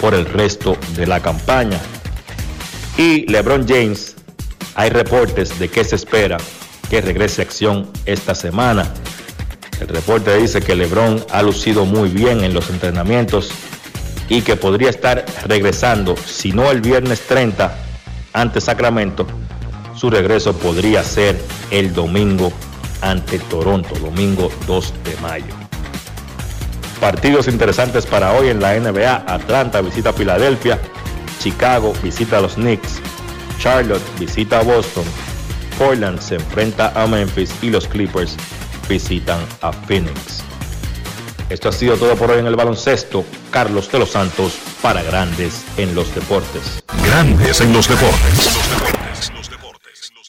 por el resto de la campaña. Y LeBron James, hay reportes de que se espera que regrese a acción esta semana. El reporte dice que LeBron ha lucido muy bien en los entrenamientos y que podría estar regresando, si no el viernes 30 ante Sacramento, su regreso podría ser el domingo ante Toronto, domingo 2 de mayo. Partidos interesantes para hoy en la NBA. Atlanta visita Filadelfia, Chicago visita a los Knicks, Charlotte visita a Boston, Portland se enfrenta a Memphis y los Clippers visitan a Phoenix. Esto ha sido todo por hoy en el baloncesto. Carlos de los Santos para Grandes en los Deportes. Grandes en los Deportes.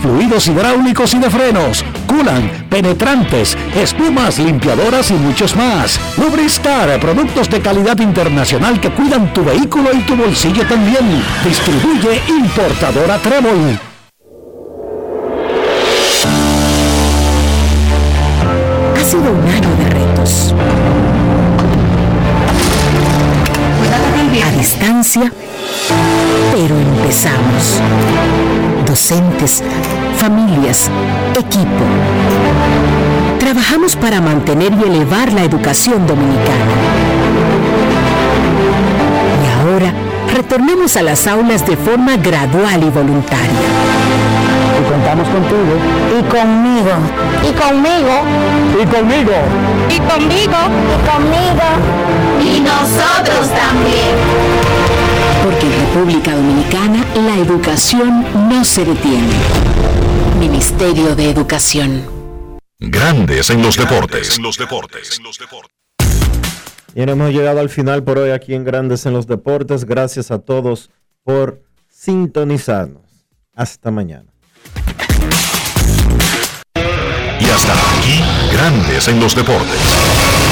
fluidos hidráulicos y de frenos, culan, penetrantes, espumas, limpiadoras y muchos más. Lubristar, productos de calidad internacional que cuidan tu vehículo y tu bolsillo también. Distribuye importadora Trébol. Ha sido un año de retos. A distancia, pero empezamos. Docentes, familias, equipo. Trabajamos para mantener y elevar la educación dominicana. Y ahora retornemos a las aulas de forma gradual y voluntaria. Y contamos contigo. Y conmigo. Y conmigo. Y conmigo. Y conmigo. Y conmigo. Y nosotros también. Porque en República Dominicana la educación no se detiene. Ministerio de Educación. Grandes en los deportes. los deportes. Y hemos llegado al final por hoy aquí en Grandes en los Deportes. Gracias a todos por sintonizarnos. Hasta mañana. Y hasta aquí, Grandes en los deportes.